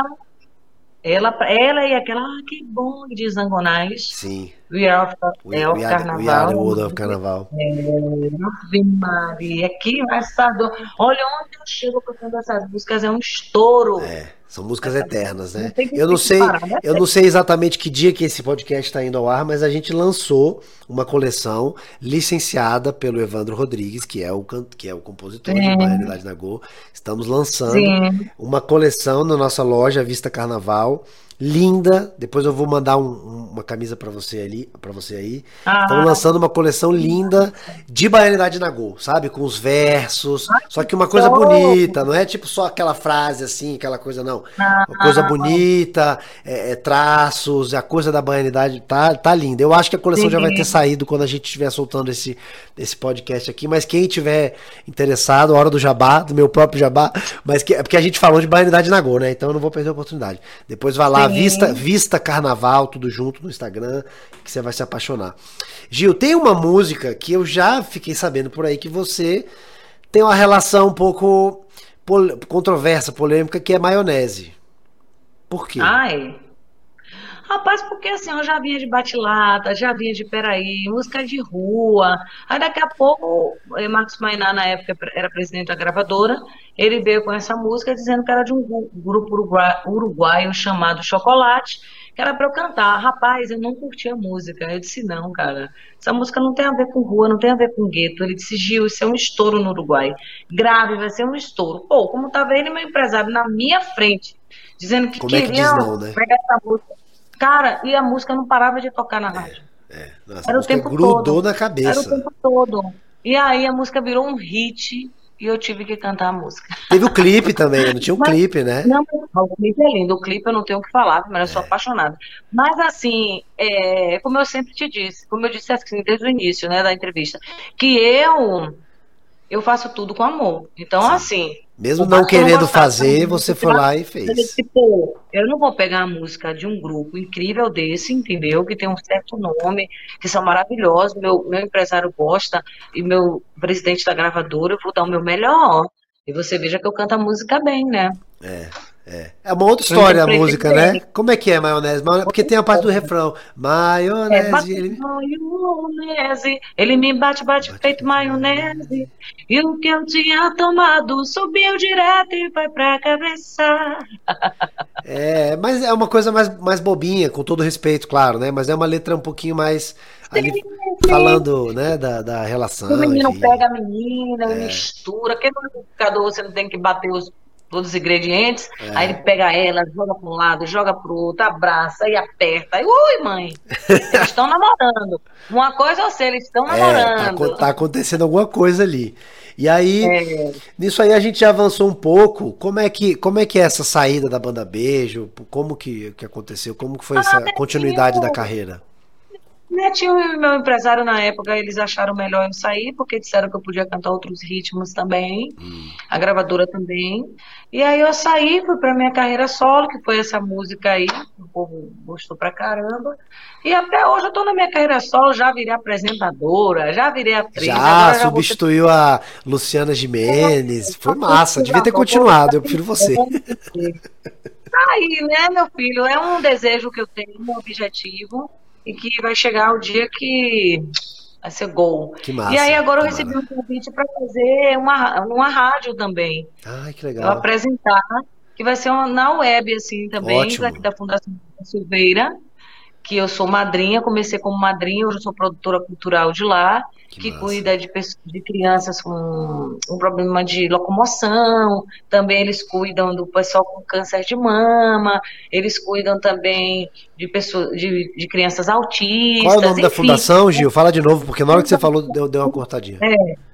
ela, ela e aquela, ah, que bom de Zangonais. Sim. We Are of, we, é, we Carnaval. We Are the World of Carnaval. É, Ave Maria, que engraçado. Olha onde eu chego cantando essas músicas, é um estouro. É. São músicas eternas, né? eu não sei, né? eu não sei exatamente que dia que esse podcast está indo ao ar, mas a gente lançou uma coleção licenciada pelo Evandro Rodrigues, que é o que é o compositor Sim. de Realidade na Go. Estamos lançando Sim. uma coleção na nossa loja Vista Carnaval linda. Depois eu vou mandar um, uma camisa para você ali, para você aí. Ah. Estão lançando uma coleção linda de baianidade na Go, sabe? Com os versos. Ah, só que uma coisa bonita, não é tipo só aquela frase assim, aquela coisa não. Ah. Uma coisa bonita, é, é, traços, a coisa da baianidade tá, tá linda. Eu acho que a coleção Sim. já vai ter saído quando a gente estiver soltando esse, esse podcast aqui, mas quem tiver interessado, hora do jabá, do meu próprio jabá, mas que, é porque a gente falou de baianidade na Go, né? Então eu não vou perder a oportunidade. Depois vai lá, Vista, Vista Carnaval, tudo junto no Instagram, que você vai se apaixonar. Gil, tem uma música que eu já fiquei sabendo por aí que você tem uma relação um pouco pol controversa, polêmica, que é maionese. Por quê? Ai. Rapaz, porque assim, eu já vinha de batilata, já vinha de peraí, música de rua. Aí daqui a pouco, eh, Marcos Mainá, na época, era presidente da gravadora, ele veio com essa música dizendo que era de um grupo uruguaio chamado Chocolate, que era para eu cantar. Rapaz, eu não curti a música. Eu disse, não, cara, essa música não tem a ver com rua, não tem a ver com gueto. Ele disse, Gil, isso é um estouro no Uruguai. Grave, vai ser um estouro. Pô, como tava ele, meu empresário, na minha frente, dizendo que como queria é que não, né? pegar essa música. Cara, e a música não parava de tocar na rádio. É, é. Nossa, era o tempo grudou todo. na cabeça. Era o tempo todo. E aí a música virou um hit e eu tive que cantar a música. Teve o clipe também, não tinha um mas, clipe, né? Não, o clipe é lindo, o clipe eu não tenho o que falar, mas eu sou é. apaixonada. Mas assim, é, como eu sempre te disse, como eu disse assim, desde o início né, da entrevista, que eu eu faço tudo com amor. Então, Sim. assim, mesmo não querendo fazer, você foi lá e fez. Tipo, eu não vou pegar a música de um grupo incrível desse, entendeu? Que tem um certo nome, que são maravilhosos, meu, meu empresário gosta, e meu presidente da gravadora, eu vou dar o meu melhor. E você veja que eu canto a música bem, né? É. É. é uma outra história a música, né? Como é que é maionese? Porque tem a parte do refrão. Maionese. É, ele... maionese. Ele me bate, bate, bate feito maionese. E o que eu tinha tomado subiu direto e foi pra cabeça. É, mas é uma coisa mais, mais bobinha, com todo respeito, claro, né? Mas é uma letra um pouquinho mais. Ali, falando né, da, da relação. O menino enfim. pega a menina, é. mistura. Que no liquidificador você não tem que bater os todos os ingredientes, é. aí ele pega ela, joga para um lado, joga para o outro, abraça e aperta. E, ui, mãe, eles estão namorando. Uma coisa eu sei, eles estão namorando. É, tá, tá, acontecendo alguma coisa ali. E aí, é. nisso aí a gente já avançou um pouco. Como é que, como é que é essa saída da banda Beijo? Como que, que aconteceu? Como que foi ah, essa continuidade da carreira? Netinho e meu empresário na época, eles acharam melhor eu sair, porque disseram que eu podia cantar outros ritmos também, hum. a gravadora também. E aí eu saí, fui pra minha carreira solo, que foi essa música aí, o povo gostou pra caramba. E até hoje eu tô na minha carreira solo, já virei apresentadora, já virei atriz. Já substituiu já a Luciana Jimenez, foi massa, devia ter continuado, eu prefiro você. Tá aí, né, meu filho? É um desejo que eu tenho, um objetivo e que vai chegar o dia que vai ser gol. Que massa, e aí agora eu recebi um convite para fazer uma, uma rádio também. Ai, que legal. Eu apresentar, que vai ser uma, na web, assim, também, Ótimo. daqui da Fundação Silveira. Que eu sou madrinha, comecei como madrinha, hoje eu sou produtora cultural de lá, que, que cuida de, de crianças com um problema de locomoção, também eles cuidam do pessoal com câncer de mama, eles cuidam também de pessoas, de, de crianças autistas. Qual é o nome enfim. da fundação, Gil? Fala de novo, porque na hora que você falou deu, deu uma cortadinha. É.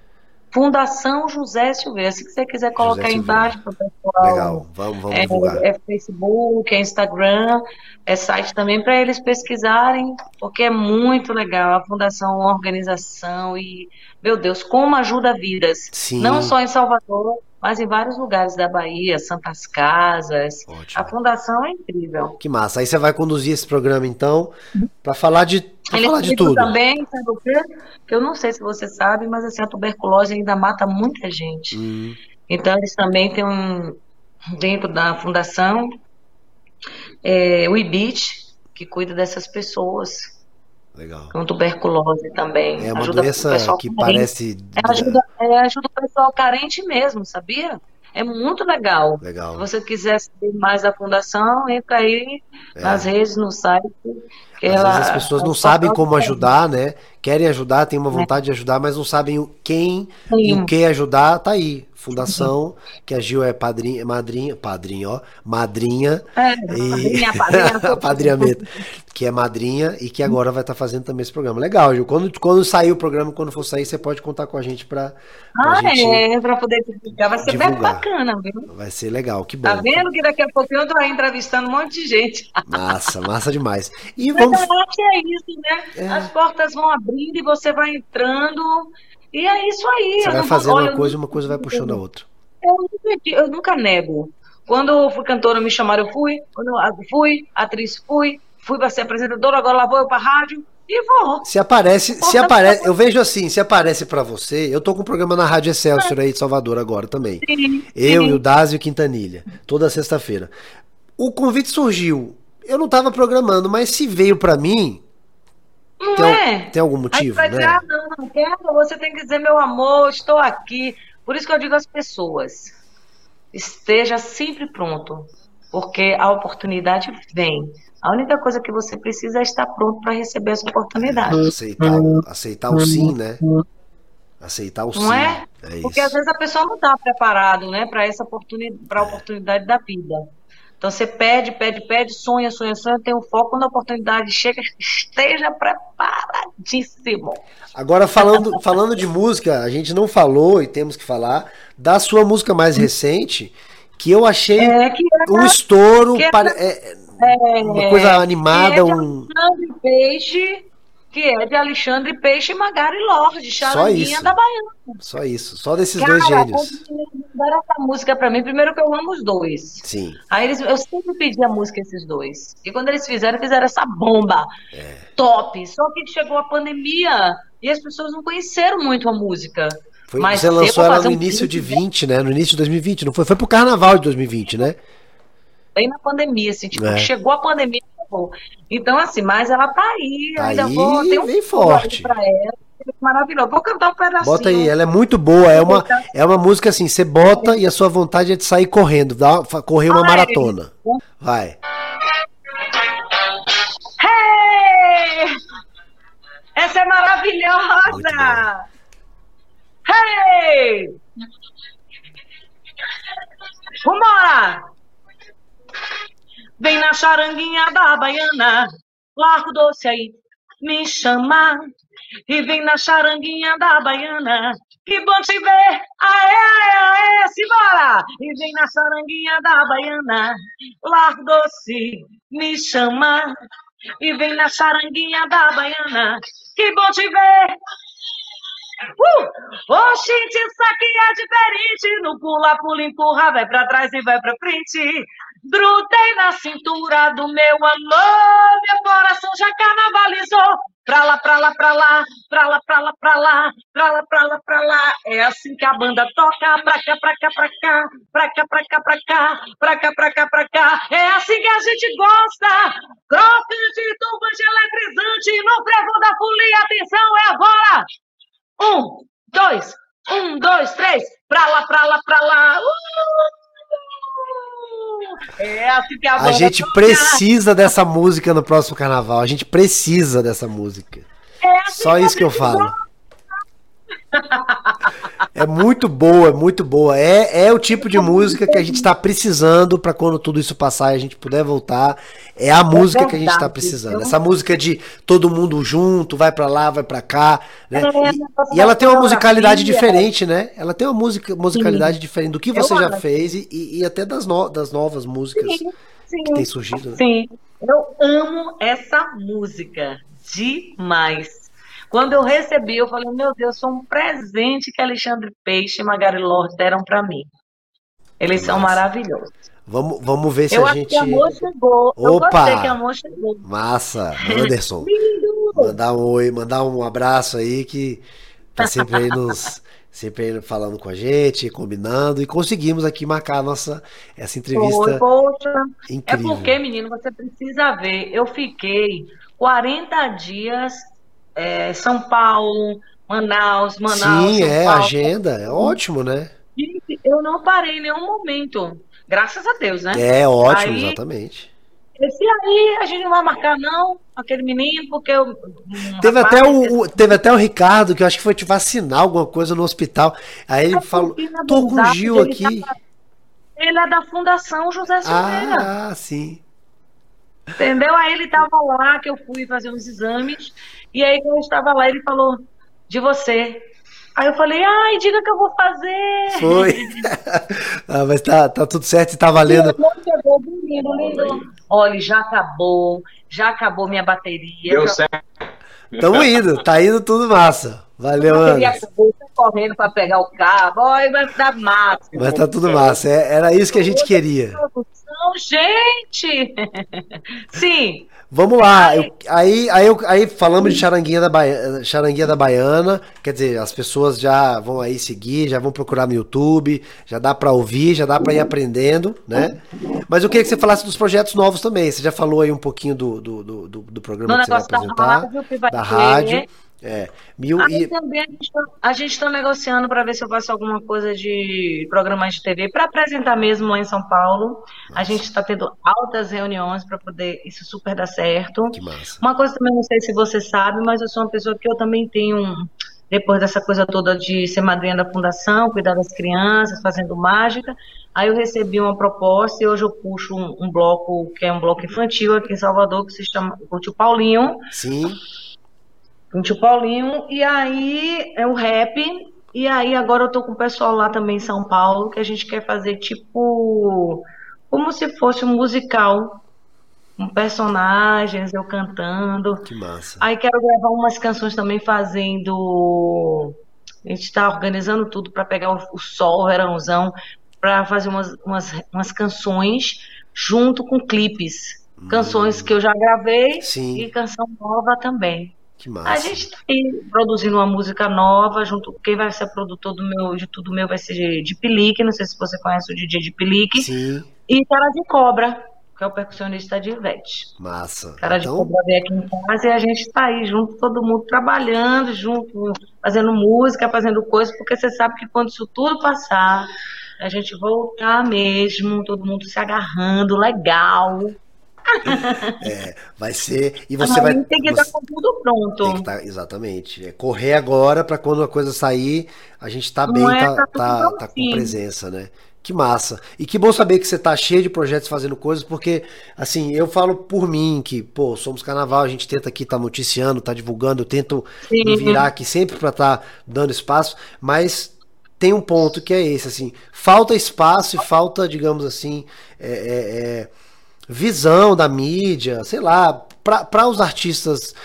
Fundação José Silveira. Se você quiser colocar aí embaixo para o pessoal. Legal, vamos, vamos é, divulgar. É Facebook, é Instagram, é site também para eles pesquisarem, porque é muito legal. A Fundação, uma organização e, meu Deus, como ajuda vidas. Sim. Não só em Salvador, mas em vários lugares da Bahia, Santas Casas. Ótimo. A fundação é incrível. Que massa. Aí você vai conduzir esse programa, então, para falar de, pra falar de tudo. também, sabe o quê? Que eu não sei se você sabe, mas assim, a tuberculose ainda mata muita gente. Hum. Então, eles também têm um, dentro da fundação, é, o IBIT, que cuida dessas pessoas. Legal. Com tuberculose também. É uma ajuda doença que carente. parece. É, ajuda, é, ajuda o pessoal carente mesmo, sabia? É muito legal. Legal. Se você quiser saber mais da fundação, entra aí é. nas redes, no site. Ela, as pessoas não sabem como ajudar, né? Querem ajudar, têm uma vontade é. de ajudar, mas não sabem quem Sim. e o que ajudar, tá aí. Fundação, que a Gil é padrinha, madrinha, padrinha, ó, madrinha. É, e... padrinha, padrinha. padrinhamento. Que é madrinha e que agora vai estar tá fazendo também esse programa. Legal, Gil. Quando, quando sair o programa, quando for sair, você pode contar com a gente para Ah, gente é, para poder divulgar. Vai ser divulgar. bem bacana, viu? Vai ser legal, que bom. Tá vendo que daqui a pouquinho eu tô aí entrevistando um monte de gente. Massa, massa demais. E Mas vamos... eu acho que é isso, né? É. As portas vão abrindo e você vai entrando e é isso aí. Você vai fazendo uma coisa e uma coisa vai puxando a outra. Eu nunca, eu nunca nego. Quando eu fui cantora, me chamaram, eu fui. Quando eu fui, atriz, fui. Fui para ser apresentadora, agora lá vou eu para rádio e vou. Se aparece, se aparece, eu vejo assim, se aparece para você, eu tô com um programa na Rádio Excelsior aí de Salvador agora também. Sim, eu sim. e o Dásio Quintanilha, toda sexta-feira. O convite surgiu. Eu não tava programando, mas se veio para mim, Não tem, é? tem algum motivo, Aí vai né? dizer, ah, não, não quero, você tem que dizer, meu amor, estou aqui. Por isso que eu digo às pessoas, esteja sempre pronto, porque a oportunidade vem. A única coisa que você precisa é estar pronto para receber essa oportunidade. Aceitar, aceitar o sim, né? Aceitar o sim. Não é? É Porque às vezes a pessoa não está preparado, né, para essa oportunidade, para a oportunidade da vida. Então você pede, pede, pede, sonha, sonha, sonha, tem um foco. Quando a oportunidade chega, esteja preparadíssimo. Agora, falando, falando de música, a gente não falou e temos que falar da sua música mais recente, que eu achei É, que é, um estouro, que é- pare- é- é, uma coisa animada, que é um. Peixe, que é de Alexandre Peixe e Magari Lorde, charanguinha da Baiana. Só isso, só desses Cara, dois gênios. mandaram essa música pra mim, primeiro que eu amo os dois. Sim. Aí eles, eu sempre pedi a música esses dois. E quando eles fizeram, fizeram essa bomba. É. Top. Só que chegou a pandemia e as pessoas não conheceram muito a música. Foi, Mas você lançou ela no um início de clipe, 20, né? No início de 2020, não foi? Foi pro carnaval de 2020, né? Bem na pandemia, assim, tipo, É. chegou a pandemia, Então, assim, mas ela tá aí, Tá ainda aí, vou, tem um fundo forte. pra ela, maravilhoso. Vou cantar um pedacinho. Bota aí, ela é muito boa. É uma, é uma música assim, você bota e a sua vontade é de sair correndo, fa- correr uma Ai. maratona. Vai. Hey! Essa é maravilhosa! Hey! Vambora! Vem na charanguinha da baiana, largo doce aí, me chama. E vem na charanguinha da baiana, que bom te ver, aê, aê, aê, simbora! E vem na charanguinha da baiana, largo doce, me chama. E vem na charanguinha da baiana, que bom te ver. Uh! Oxente, isso aqui é diferente. No pula, pula, empurra, vai pra trás e vai pra frente. Grudei na cintura do meu amor, meu coração já carnavalizou. Pra lá, pra lá, pra lá, pra lá, pra lá, pra lá, pra lá, pra lá, pra lá. É assim que a banda toca, pra cá, pra cá, pra cá, pra cá, pra cá, pra cá, pra cá, pra cá, pra cá. É assim que a gente gosta. Crocante, turbante, eletrizante, no frevo da folia, atenção, é agora. Um, dois, um, dois, três. Pra lá, pra lá, pra lá. Uh! É assim que a, a gente precisa dessa música no próximo carnaval. A gente precisa dessa música. É assim Só isso que eu falo. É muito boa, é muito boa. É, é o tipo de música que a gente está precisando para quando tudo isso passar e a gente puder voltar. É a música que a gente está precisando. Essa música de todo mundo junto, vai para lá, vai para cá, né? E, e, ela tem uma musicalidade diferente, né? Ela tem uma música, musicalidade Sim. diferente do que você já fez e, e até das, no, das novas músicas Sim. que tem surgido. Né? Sim, eu amo essa música demais. Quando eu recebi, eu falei, meu Deus, foi um presente que Alexandre Peixe e Magari Lorde deram para mim. Eles Nossa. são maravilhosos. Vamos, vamos ver se eu a gente. Que amor chegou. Opa! Eu que amor chegou. Massa, Anderson. mandar um oi, mandar um abraço aí que tá sempre aí nos. sempre aí falando com a gente, combinando, e conseguimos aqui marcar nossa essa entrevista. Foi, poxa. É incrível. É porque, menino, você precisa ver. Eu fiquei 40 dias é, São Paulo, Manaus, Manaus. Sim, São é, Paulo. agenda, é ótimo, né? eu não parei em nenhum momento. Graças a Deus, né? É ótimo, aí, exatamente. Esse aí a gente não vai marcar, não, aquele menino, porque eu. Teve, rapaz, até o, teve até o Ricardo, que eu acho que foi te vacinar alguma coisa no hospital. Aí ele falou: tô com o Gil aqui. Tá, ele é da Fundação José Silveira. Ah, sim. Entendeu? Aí ele tava lá, que eu fui fazer uns exames. E aí, quando eu estava lá, ele falou de você. Aí eu falei, ai, diga que eu vou fazer. Foi. ah, mas tá, tá tudo certo e tá valendo. Olha, já acabou, já acabou minha bateria. Deu certo. Tamo indo, tá indo tudo massa. Valeu, Ana. correndo para pegar o carro, Olha, vai dar massa. Mas tá tudo massa, é, era isso que a gente queria. Gente! Sim, Vamos lá, eu, aí, aí, eu, aí falamos de charanguinha da, Baiana, charanguinha da Baiana, quer dizer, as pessoas já vão aí seguir, já vão procurar no YouTube, já dá para ouvir, já dá para ir aprendendo, né? Mas eu queria que você falasse dos projetos novos também, você já falou aí um pouquinho do, do, do, do programa que você vai apresentar, da rádio, da rádio é, mil e... também a gente está tá negociando para ver se eu faço alguma coisa de programas de TV para apresentar mesmo lá em São Paulo. Nossa. A gente está tendo altas reuniões para poder isso super dar certo. Que massa. Uma coisa também não sei se você sabe, mas eu sou uma pessoa que eu também tenho depois dessa coisa toda de ser madrinha da fundação, cuidar das crianças, fazendo mágica. Aí eu recebi uma proposta e hoje eu puxo um, um bloco que é um bloco infantil aqui em Salvador que se chama o Tio Paulinho. Sim com o tio Paulinho, e aí é o rap, e aí agora eu tô com o pessoal lá também em São Paulo, que a gente quer fazer tipo, como se fosse um musical, com personagens, eu cantando. Que massa. Aí quero gravar umas canções também fazendo, a gente tá organizando tudo para pegar o, o sol, o verãozão, para fazer umas, umas, umas canções junto com clipes. Canções hum. que eu já gravei Sim. e canção nova também. Que massa. A gente está aí produzindo uma música nova, junto quem vai ser produtor do meu, de tudo meu vai ser de Pelique, não sei se você conhece o DJ de Pelique. Sim. E Cara de Cobra, que é o percussionista de Ivete. Massa. Cara então... de Cobra veio aqui em casa e a gente está aí junto, todo mundo trabalhando, junto, fazendo música, fazendo coisas, porque você sabe que quando isso tudo passar, a gente voltar mesmo, todo mundo se agarrando, legal. É, vai ser. E você vai. Tem que estar com tudo pronto. Tá, exatamente. É correr agora para quando a coisa sair, a gente tá bem, é, tá, tá, tá, com presença, né? Que massa. E que bom saber que você tá cheio de projetos fazendo coisas, porque, assim, eu falo por mim que, pô, somos carnaval, a gente tenta aqui tá noticiando, tá divulgando, eu tento Sim. me virar aqui sempre para estar tá dando espaço, mas tem um ponto que é esse, assim, falta espaço e falta, digamos assim, é, é, é visão da mídia, sei lá, para os artistas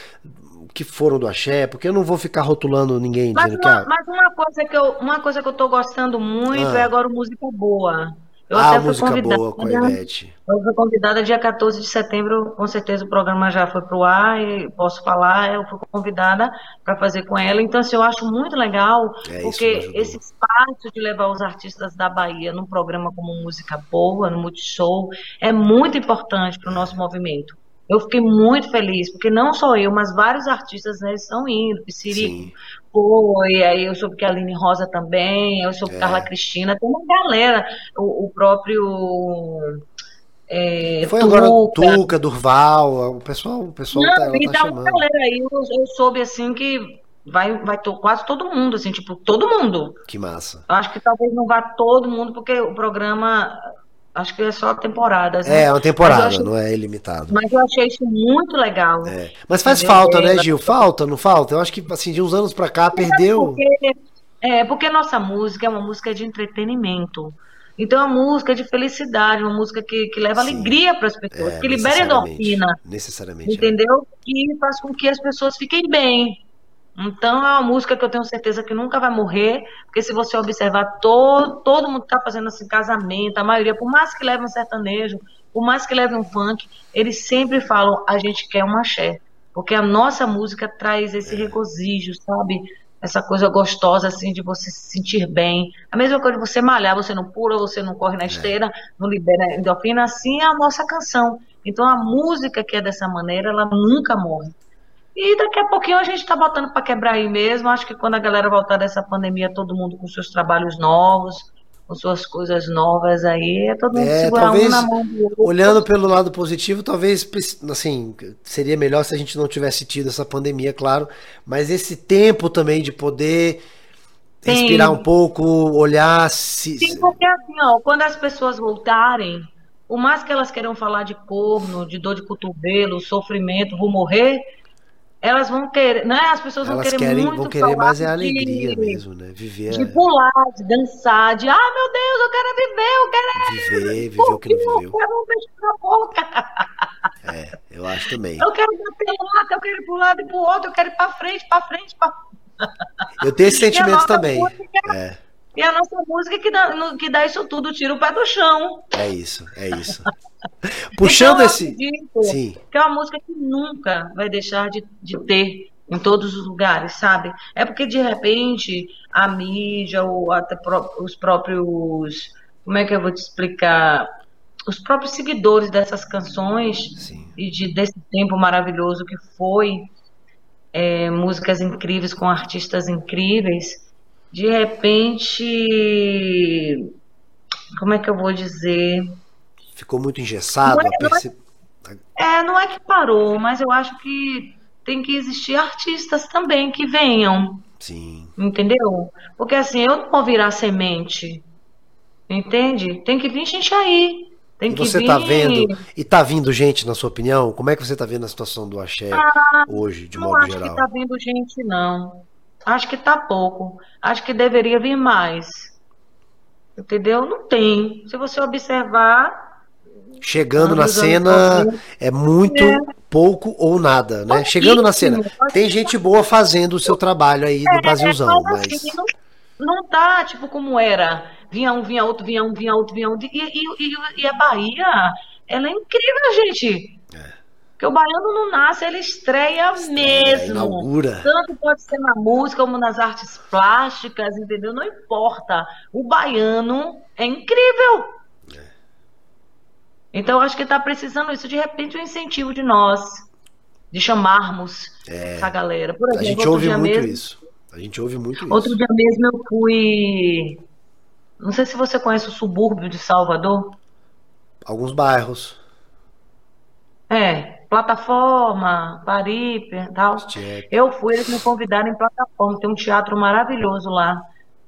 que foram do axé, porque eu não vou ficar rotulando ninguém mas dizendo uma, que. Mas uma coisa que eu, uma coisa que eu tô gostando muito ah. é agora música boa. Eu ah, música boa com a Ivete. Eu fui convidada dia 14 de setembro, com certeza o programa já foi pro ar e posso falar, eu fui convidada para fazer com ela. Então, assim, eu acho muito legal, é, porque esse espaço de levar os artistas da Bahia num programa como Música Boa, no Multishow, é muito importante para o nosso movimento. Eu fiquei muito feliz, porque não só eu, mas vários artistas né, estão indo. Siri foi, aí eu soube que a Aline Rosa também, eu soube é. Carla Cristina, tem uma galera, o, o próprio É, Foi agora Tuca, Durval, o pessoal, o pessoal Não, tá, tá então, chamando. galera, aí eu, eu soube assim que vai, vai to- quase todo mundo, assim, tipo, todo mundo. Que massa. Acho que talvez não vá todo mundo, porque o programa, acho que é só temporadas, É, né? é uma Mas temporada, achei- não é ilimitado. Mas eu achei isso muito legal. É. Mas faz Entendeu? falta, né, É, Gil? Falta, não falta? Eu acho que assim, de uns anos pra cá perdeu. Porque, é, porque nossa música é uma música de entretenimento. Então, é uma música de felicidade, uma música que, que leva Sim. alegria para as pessoas, É, que libera endorfina, Necessariamente. é. entendeu? Que faz com que as pessoas fiquem bem. Então, é uma música que eu tenho certeza que nunca vai morrer, porque se você observar, todo, todo mundo está fazendo assim, casamento, a maioria, por mais que leve um sertanejo, por mais que leve um funk, eles sempre falam, a gente quer um axé. Porque a nossa música traz É. esse regozijo, sabe? Essa coisa gostosa, assim, de você se sentir bem. A mesma coisa de você malhar, você não pula, você não corre É. na esteira, não libera endorfina, assim é a nossa canção. Então, a música que é dessa maneira, ela nunca morre. E daqui a pouquinho a gente tá botando para quebrar aí mesmo. Acho que quando a galera voltar dessa pandemia, todo mundo com seus trabalhos novos, com suas coisas novas aí, é todo mundo É, segurar talvez, um na mão do outro. Olhando pelo lado positivo, talvez assim, seria melhor se a gente não tivesse tido essa pandemia, claro, mas esse tempo também de poder Sim. respirar um pouco, olhar se, Sim, porque assim, ó, quando as pessoas voltarem, por mais que elas queiram falar de corno, de dor de cotovelo, sofrimento, vou morrer, elas vão querer, né? As pessoas vão elas querer querem, muito vão querer mais é a de- alegria mesmo, né? Viver, De pular, de dançar, de ah, meu Deus, eu quero viver, eu quero viver, viver o que não eu viveu. quero um beijo na boca. É, eu acho também. Eu quero bater lata, eu quero ir pro lado e pro outro, eu quero ir pra frente, pra frente, pra... Eu tenho esse sentimento também. música- É, E a nossa música que dá, no- que dá isso tudo, tira o pé do chão. é isso, é isso. Puxando Então, esse. Sim, que é uma música que nunca vai deixar de, de ter em todos os lugares, sabe? É porque de repente a mídia ou até os próprios, como é que eu vou te explicar? Os próprios seguidores dessas canções sim. e de, desse tempo maravilhoso que foi é, músicas incríveis com artistas incríveis, de repente, como é que eu vou dizer? Ficou muito engessado. Não é- a perce- É, não é que parou, mas eu acho que tem que existir artistas também que venham, Sim. entendeu? Porque assim, eu não vou virar semente, entende? Tem que vir gente aí. Tem E que você vir. tá vendo, e tá vindo gente, na sua opinião? Como é que você tá vendo a situação do axé hoje, de Não modo acho geral? que tá vindo gente, não. Acho que tá pouco. Acho que deveria vir mais. Entendeu? Não tem. Se você observar, Chegando Ah, na cena 90. é muito pouco ou nada, né? Chegando na cena. Tem gente boa fazendo o seu trabalho aí no Brasilzão, mas mas assim, não, tá tipo como era. Vinha um, vinha outro, vinha um, vinha outro, vinha outro. E, e, e, e a Bahia, ela é incrível, gente. Porque o baiano não nasce, ele estreia é, mesmo. inaugura. Tanto pode ser na música como nas artes plásticas, entendeu? Não importa. O baiano é incrível. Então, eu acho que está precisando isso, de repente, um incentivo de nós, de chamarmos essa galera. Por A exemplo, gente ouve muito mesmo, isso. A gente ouve muito isso. Outro dia mesmo eu fui. Não sei se você conhece o subúrbio de Salvador. Alguns bairros. É, plataforma, Paripe e tal. Eu fui, eles me convidaram em plataforma. Tem um teatro maravilhoso lá.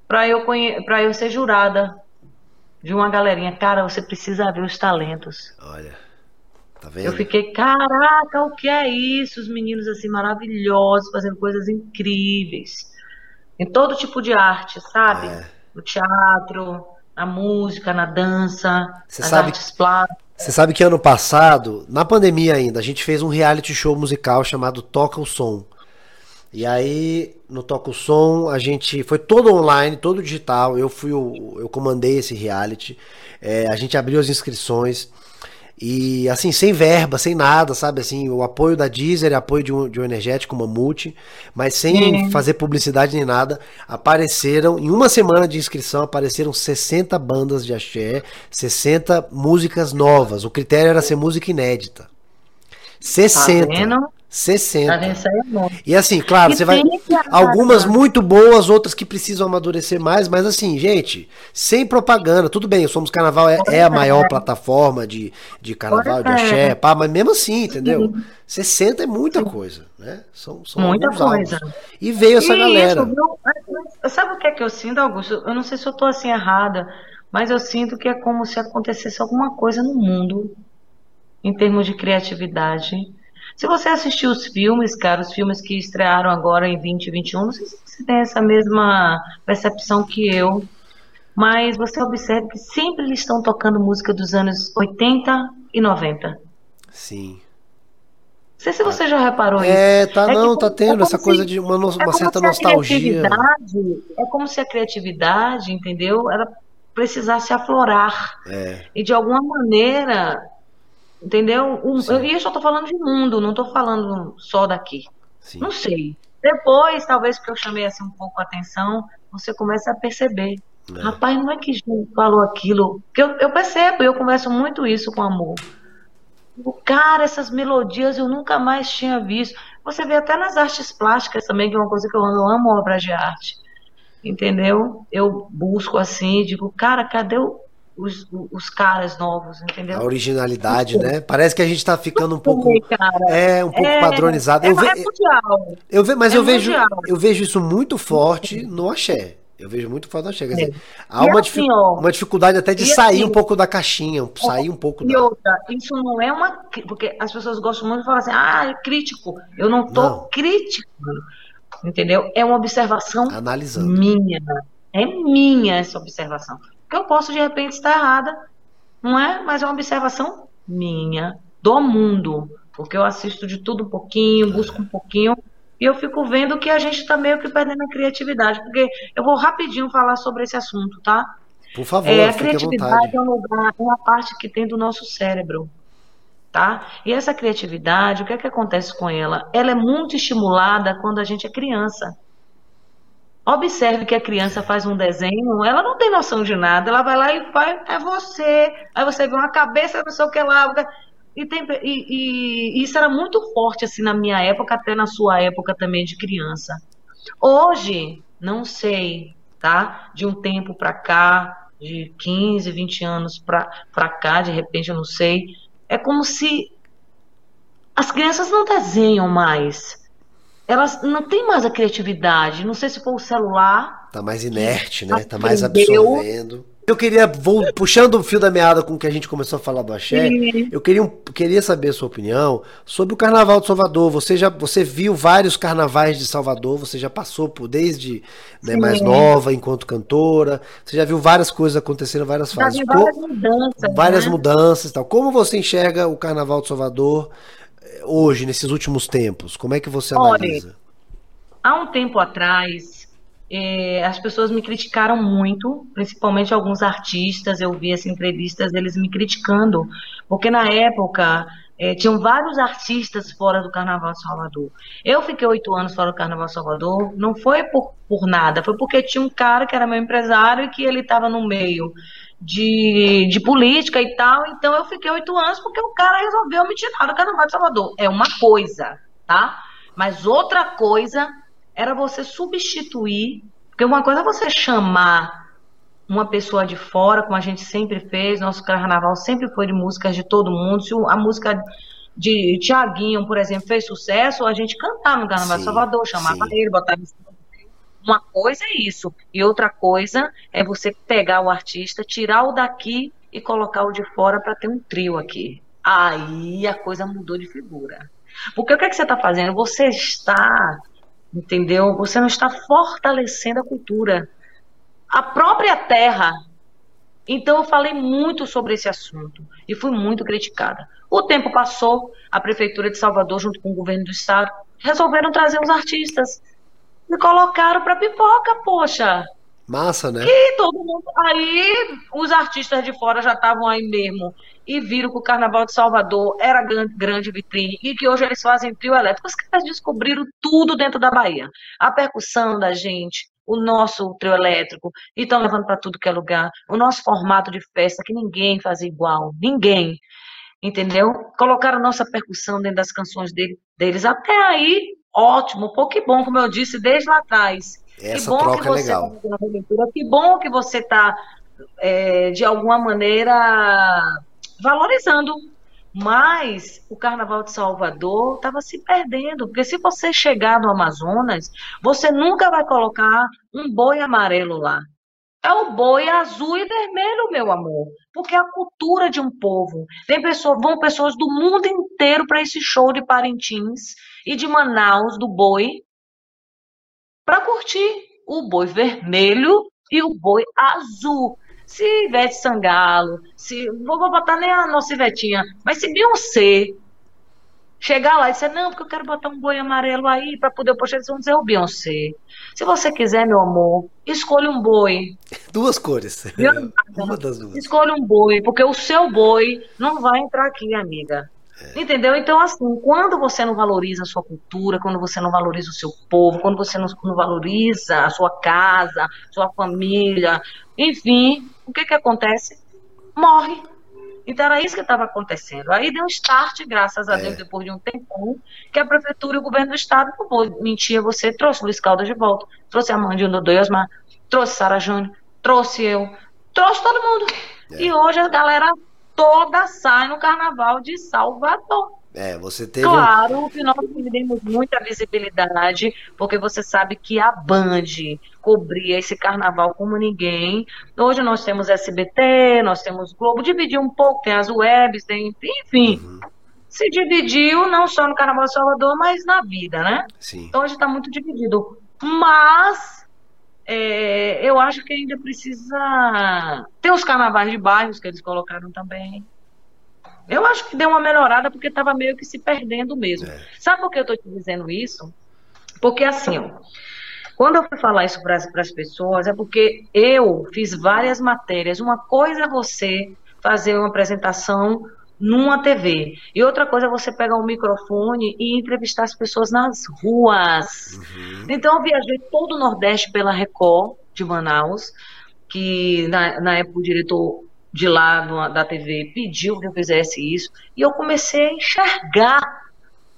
Pra eu, conhe... pra eu ser jurada de uma galerinha. Cara, você precisa ver os talentos. Olha. Tá Eu vendo? fiquei, caraca, o que é isso? Os meninos assim maravilhosos, fazendo coisas incríveis. Em todo tipo de arte, sabe? É. No teatro, na música, na dança, Você nas sabe- artes plásticas. Você sabe que ano passado, na pandemia ainda, a gente fez um reality show musical chamado Toca o Som. E aí, no Toca o Som, a gente foi todo online, todo digital. Eu fui o, eu comandei esse reality. É, a gente abriu as inscrições. E assim, sem verba, sem nada, sabe? Assim, o apoio da Deezer, apoio de um, de um energético, uma multi, mas sem fazer publicidade nem nada. Apareceram, em uma semana de inscrição, apareceram 60 bandas de axé, 60 músicas novas. O critério era ser música inédita. Tá 60. vendo? 60. A gente e assim, claro, e você vai. Algumas muito boas, outras que precisam amadurecer mais, mas assim, gente, sem propaganda, tudo bem, o Somos Carnaval é, é a maior plataforma de, de carnaval, de axé, pá, mas mesmo assim, entendeu? 60 é muita coisa, né? São, são muita coisa. Álbuns. E veio essa galera. Isso, sabe o que é que eu sinto, Augusto? Eu não sei se eu tô assim errada, mas eu sinto que é como se acontecesse alguma coisa no mundo em termos de criatividade se você assistiu os filmes, cara, os filmes que estrearam agora em 2021, não sei se você tem essa mesma percepção que eu, mas você observa que sempre eles estão tocando música dos anos 80 e 90. Sim. Não sei se você já reparou é, isso. É, tá, é não, que, tá tendo é essa coisa se, de uma, uma é certa nostalgia. É como se a criatividade, entendeu? Ela precisasse aflorar. É. E de alguma maneira Entendeu? Eu, e eu só tô falando de mundo, não tô falando só daqui. Sim. Não sei. Depois, talvez porque eu chamei assim um pouco a atenção, você começa a perceber. É. Rapaz, não é que Ju falou aquilo. Que eu, eu percebo, eu converso muito isso com amor. O cara, essas melodias eu nunca mais tinha visto. Você vê até nas artes plásticas também, que é uma coisa que eu amo, eu amo obras de arte. Entendeu? Eu busco assim, digo, cara, cadê o, os, os caras novos, entendeu? A originalidade, né? Parece que a gente tá ficando um pouco. É, um pouco é, padronizado. É, eu ve, é mundial. Eu ve, mas é eu, vejo, eu vejo isso muito forte no axé. Eu vejo muito forte no axé. Quer dizer, é. há uma, assim, ó, uma dificuldade até de sair assim, um pouco da caixinha, sair um pouco e da. outra, isso não é uma. Porque as pessoas gostam muito de falar assim, ah, é crítico. Eu não tô não. crítico. Entendeu? É uma observação Analisando. minha. É minha essa observação eu posso de repente estar errada, não é? Mas é uma observação minha, do mundo, porque eu assisto de tudo um pouquinho, busco um pouquinho, e eu fico vendo que a gente está meio que perdendo a criatividade, porque eu vou rapidinho falar sobre esse assunto, tá? Por favor, é, a criatividade é um lugar, é uma parte que tem do nosso cérebro, tá? E essa criatividade, o que é que acontece com ela? Ela é muito estimulada quando a gente é criança. Observe que a criança faz um desenho, ela não tem noção de nada, ela vai lá e faz, é você. Aí você vê uma cabeça, não sei o que lá. E, tem, e, e, isso era muito forte assim na minha época, até na sua época também de criança. Hoje, não sei, tá? De um tempo para cá, de 15, 20 anos para cá, de repente, eu não sei. É como se as crianças não desenham mais elas não têm mais a criatividade. Não sei se foi o celular. Tá mais inerte, né? Tá mais absorvendo. Eu queria, vou, puxando o fio da meada com que a gente começou a falar do axé, eu queria, queria saber a sua opinião sobre o Carnaval de Salvador. Você já você viu vários carnavais de Salvador, você já passou por desde né, mais nova, enquanto cantora, você já viu várias coisas acontecendo, várias fases. Várias mudanças. Várias né? mudanças tal. Como você enxerga o Carnaval de Salvador? Hoje, nesses últimos tempos? Como é que você analisa? Olha, há um tempo atrás, é, as pessoas me criticaram muito, principalmente alguns artistas, eu vi as entrevistas deles me criticando, porque na época é, tinham vários artistas fora do Carnaval de Salvador. Eu fiquei oito anos fora do Carnaval de Salvador, não foi por, por nada, foi porque tinha um cara que era meu empresário e que ele estava no meio de, de política e tal. Então eu fiquei oito anos porque o cara resolveu me tirar do Carnaval de Salvador. É uma coisa, tá? Mas outra coisa era você substituir, porque uma coisa é você chamar uma pessoa de fora, como a gente sempre fez, nosso carnaval sempre foi de músicas de todo mundo. Se a música de Tiaguinho, por exemplo, fez sucesso, a gente cantava no Carnaval sim, de Salvador, chamava sim. ele, botava uma coisa é isso, e outra coisa é você pegar o artista, tirar o daqui e colocar o de fora para ter um trio aqui. Aí a coisa mudou de figura. Porque o que, é que você está fazendo? Você está, entendeu? Você não está fortalecendo a cultura. A própria terra. Então eu falei muito sobre esse assunto e fui muito criticada. O tempo passou, a Prefeitura de Salvador, junto com o governo do estado, resolveram trazer os artistas me colocaram para pipoca, poxa. Massa, né? E todo mundo. Aí os artistas de fora já estavam aí mesmo e viram que o Carnaval de Salvador era grande, grande vitrine e que hoje eles fazem trio elétrico. Os caras descobriram tudo dentro da Bahia. A percussão da gente, o nosso trio elétrico, e estão levando para tudo que é lugar. O nosso formato de festa, que ninguém faz igual, ninguém. entendeu? Colocaram nossa percussão dentro das canções dele, deles. Até aí, ótimo, pô, que bom, como eu disse desde lá atrás. Essa que bom troca que é você legal. tá que bom que você está, é, de alguma maneira, valorizando. Mas o Carnaval de Salvador estava se perdendo, porque se você chegar no Amazonas, você nunca vai colocar um boi amarelo lá. É o boi azul e vermelho, meu amor. Porque é a cultura de um povo. Tem pessoas, vão pessoas do mundo inteiro para esse show de Parintins e de Manaus do boi para curtir o boi vermelho e o boi azul. Se Ivete Sangalo, se vou vou botar nem a nossa Ivetinha, mas se Beyoncé chegar lá e dizer, não, porque eu quero botar um boi amarelo aí para poder postar, eles vão dizer, o Beyoncé. Se você quiser, meu amor, escolha um boi. Duas cores. Uma das duas. Escolha um boi, porque o seu boi não vai entrar aqui, amiga. Entendeu? Então, assim, quando você não valoriza a sua cultura, quando você não valoriza o seu povo, quando você não, não valoriza a sua casa, sua família, enfim, o que que acontece? Morre. Então era isso que estava acontecendo. Aí deu um start, graças a É. Deus, depois de um tempão, que a prefeitura e o governo do estado não vou mentir você, trouxe Luiz Caldas de volta, trouxe a Mandinho do Osmar, trouxe Sara Júnior, trouxe eu, trouxe todo mundo. É. E hoje a galera toda sai no carnaval de Salvador. É, você teve. Claro que nós perdemos muita visibilidade, porque você sabe que a Band cobria esse carnaval como ninguém. Hoje nós temos SBT, nós temos Globo, dividiu um pouco, tem as webs, tem, enfim. Uhum, Se dividiu não só no Carnaval de Salvador, mas na vida, né? sim. Então hoje está muito dividido. Mas é, eu acho que ainda precisa. Tem os carnavais de bairros que eles colocaram também. Eu acho que deu uma melhorada porque estava meio que se perdendo mesmo. É. Sabe por que eu estou te dizendo isso? Porque assim, ó, quando eu fui falar isso para as pessoas, é porque eu fiz várias matérias. Uma coisa é você fazer uma apresentação numa TV, e outra coisa é você pegar um microfone e entrevistar as pessoas nas ruas. Uhum. Então eu viajei todo o Nordeste pela Record de Manaus, que na, na época o diretor de lá da TV pediu que eu fizesse isso, e eu comecei a enxergar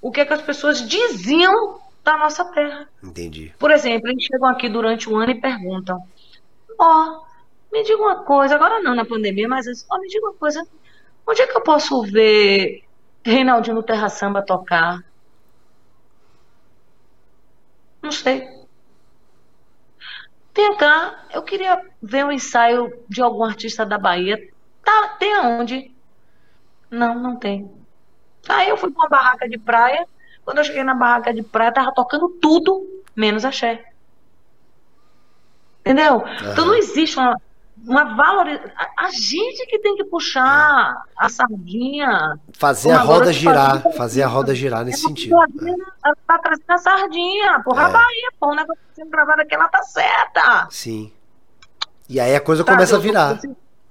o que, é que as pessoas diziam da nossa terra. Entendi. Por exemplo, eles chegam aqui durante o ano e perguntam: Ó, me diga uma coisa, agora não na pandemia, mas assim, ó, me diga uma coisa, onde é que eu posso ver Reinaldinho Terra Samba tocar? Não sei. Vem cá, eu queria ver um ensaio de algum artista da Bahia. Tá, tem aonde? Não, não tem. Aí eu fui pra uma barraca de praia. Quando eu cheguei na barraca de praia, tava tocando tudo, menos axé. Entendeu? Então não existe uma, uma valorização. A, gente que tem que puxar a sardinha. Fazer a roda girar, falei, fazer a roda girar É nesse porque sentido. a Bahia, ela tá trazendo a sardinha. Porra, É. a Bahia, pô, o negócio tá sendo gravado aqui, ela tá certa. Sim. E aí a coisa Sabe, começa a virar.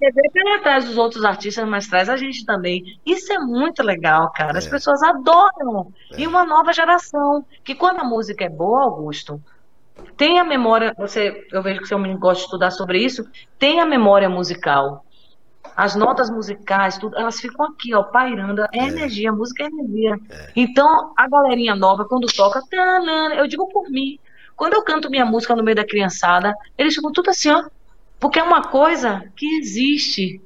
Vê que ele traz os outros artistas, mas traz a gente também. Isso é muito legal, cara. As É. pessoas adoram. E uma nova geração. Que quando a música é boa, Augusto, tem a memória. Você, eu vejo que o seu menino gosta de estudar sobre isso. Tem a memória musical. As notas musicais, tudo, elas ficam aqui, ó, pairando. É, energia, música é energia. Então, a galerinha nova, quando toca, tanana, eu digo por mim. Quando eu canto minha música no meio da criançada, eles ficam tudo assim, ó. Porque é uma coisa que existe.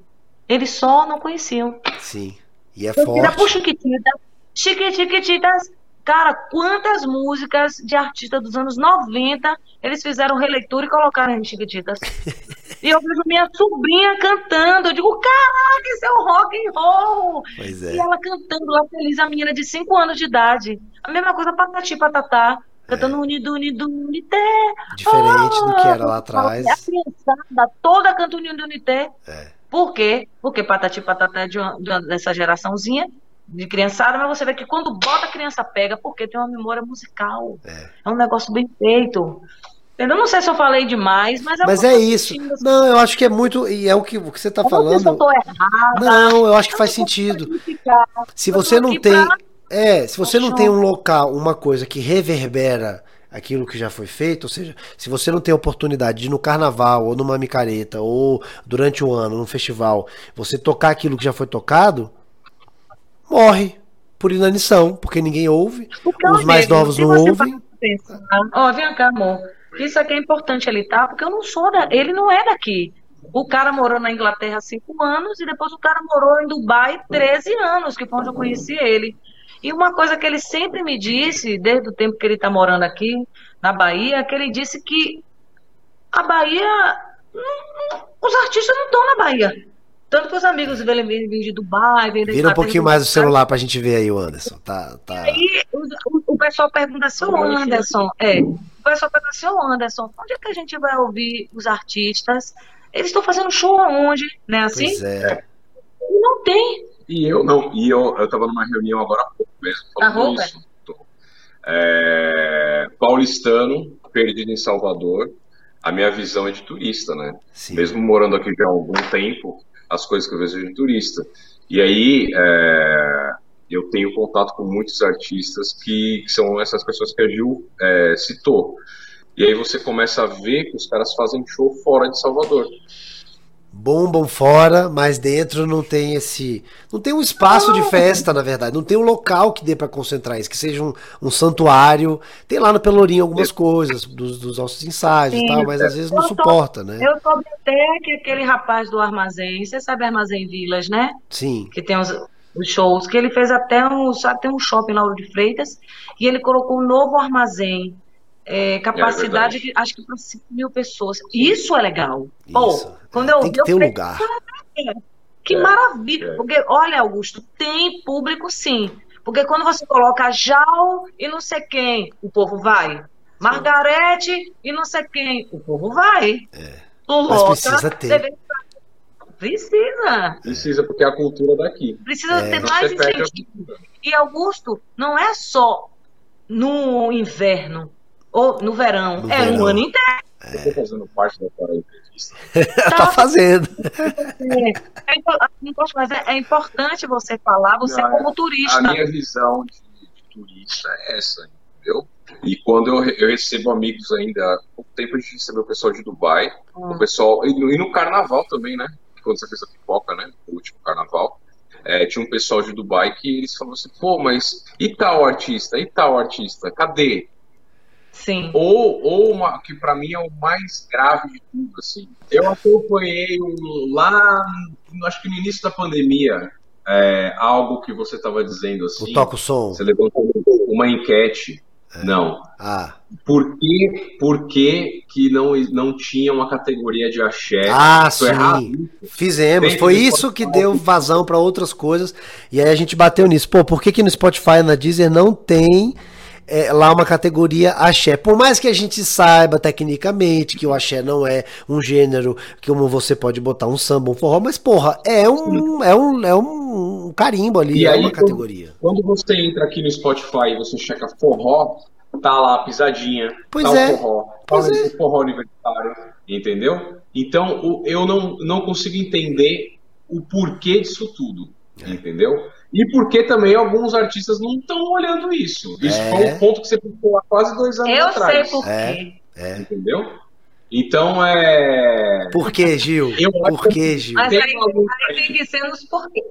Eles só não conheciam. Sim. E é Eu por forte. Chiquititas. Chiquititas. Cara, quantas músicas de artistas dos anos 90 eles fizeram releitura e colocaram em Chiquititas? e eu vejo minha sobrinha cantando. Eu digo, caraca, isso é o rock and roll. Pois E é. ela cantando lá feliz, a menina de 5 anos de idade. A mesma coisa Patati Patatá. Cantando Unido, Unido, Unité. Diferente do que era lá A atrás. criançada toda canta Unido, Unité. É. Por quê? Porque Patati Patatá é de uma- dessa geraçãozinha de criançada, mas você vê que quando bota a criança pega, porque tem uma memória musical. É. É um negócio bem feito. Eu não sei se eu falei demais, mas é, Mas é isso. assim. Não, eu acho que é muito. E é o que, o que você tá sei se eu falando. tô errada. Não, eu acho que eu faz sentido. Se você não tem. pra- É, se você não tem um local, uma coisa que reverbera aquilo que já foi feito, ou seja, se você não tem a oportunidade de ir no carnaval, ou numa micareta, ou durante o ano, num festival, você tocar aquilo que já foi tocado, morre por inanição, porque ninguém ouve, porque, os mais novos não ouvem. Pensar, ó, vem cá, amor. Isso aqui é importante ele tá, porque eu não sou da, ele não é daqui. O cara morou na Inglaterra cinco anos e depois o cara morou em Dubai 13 anos, que foi onde eu conheci ele. E uma coisa que ele sempre me disse, desde o tempo que ele está morando aqui na Bahia, é que ele disse que a Bahia, os artistas não estão na Bahia. Tanto que os amigos dele vêm de Dubai, vêm Vira um pouquinho mais o celular pra gente ver aí o Anderson. Tá, tá... aí o, o, pessoal pergunta assim, o Anderson, é. O pessoal pergunta assim, o Anderson, onde é que a gente vai ouvir os artistas? Eles estão fazendo show aonde? Né assim? Pois é. Não tem. E eu não, e eu, eu tava numa reunião agora há pouco mesmo, falando isso. É, paulistano, perdido em Salvador, a minha visão é de turista, né? Sim. Mesmo morando aqui já há algum tempo, as coisas que eu vejo de turista. E aí é, eu tenho contato com muitos artistas que, que são essas pessoas que a Gil é, citou. E aí você começa a ver que os caras fazem show fora de Salvador. Bombam fora, mas dentro não tem esse. Não tem um espaço de festa, na verdade. Não tem um local que dê para concentrar isso, que seja um, um, santuário. Tem lá no Pelourinho algumas coisas, dos, dos nossos ensaios Sim, e tal, mas às vezes não suporta, né? Eu soube até que aquele rapaz do armazém, você sabe Armazém Vilas, né? Sim. Que tem os, os shows, que ele fez até um, sabe, tem um shopping lá de Freitas, e ele colocou um novo armazém é, capacidade, é de, acho que para 5 mil pessoas. Isso é legal. Isso. Pô, quando eu, tem que eu ter um lugar. Que é, maravilha. É. Porque, olha, Augusto, tem público sim. Porque quando você coloca Jal e não sei quem, o povo vai. Margarete e não sei quem, o povo vai. É. Mas precisa ter. Precisa. Precisa, porque é a cultura daqui. Precisa é. ter mais incentivo. E Augusto, não é só no inverno ou no verão. No é verão. um ano inteiro. É. Eu tô fazendo parte da entrevista. tá, fazendo. É, é, é, importante você falar, você Não, como turista. A minha visão de, de, turista é essa, entendeu? E quando eu, eu recebo amigos ainda, pouco tempo a gente recebeu o pessoal de Dubai, hum. o pessoal, e no, e no carnaval também, né? Quando você fez a pipoca, né? O último carnaval. É, tinha um pessoal de Dubai que eles falaram assim, pô, mas e tal artista? E tal artista? Cadê? Sim. Ou, ou uma, que para mim é o mais grave de tudo, assim. Eu acompanhei lá, acho que no início da pandemia, é, algo que você estava dizendo assim. O toco som. Você levantou uma enquete. É. Não. Ah. Por que, por que, que não, não tinha uma categoria de axé? Ah, Foi sim. Errado. Fizemos. Foi isso que deu vazão para outras coisas. E aí a gente bateu nisso. Pô, por que, que no Spotify e na Deezer não tem é, lá uma categoria axé. Por mais que a gente saiba tecnicamente que o axé não é um gênero que como você pode botar um samba, um forró, mas porra, é um, é um, é um carimbo ali, e é aí, uma categoria. Quando, você entra aqui no Spotify e você checa forró, tá lá a pisadinha, pois tá é. o forró, pois tá é. o forró universitário, entendeu? Então eu não, não consigo entender o porquê disso tudo, é. entendeu? E porque também alguns artistas não estão olhando isso. Isso é. foi um ponto que você ficou há quase dois anos Eu atrás. Eu sei por quê. É. é. Entendeu? Então é. Por que, Gil? Eu Por que, Gil? Mas aí, aí tem que ser nos porquês.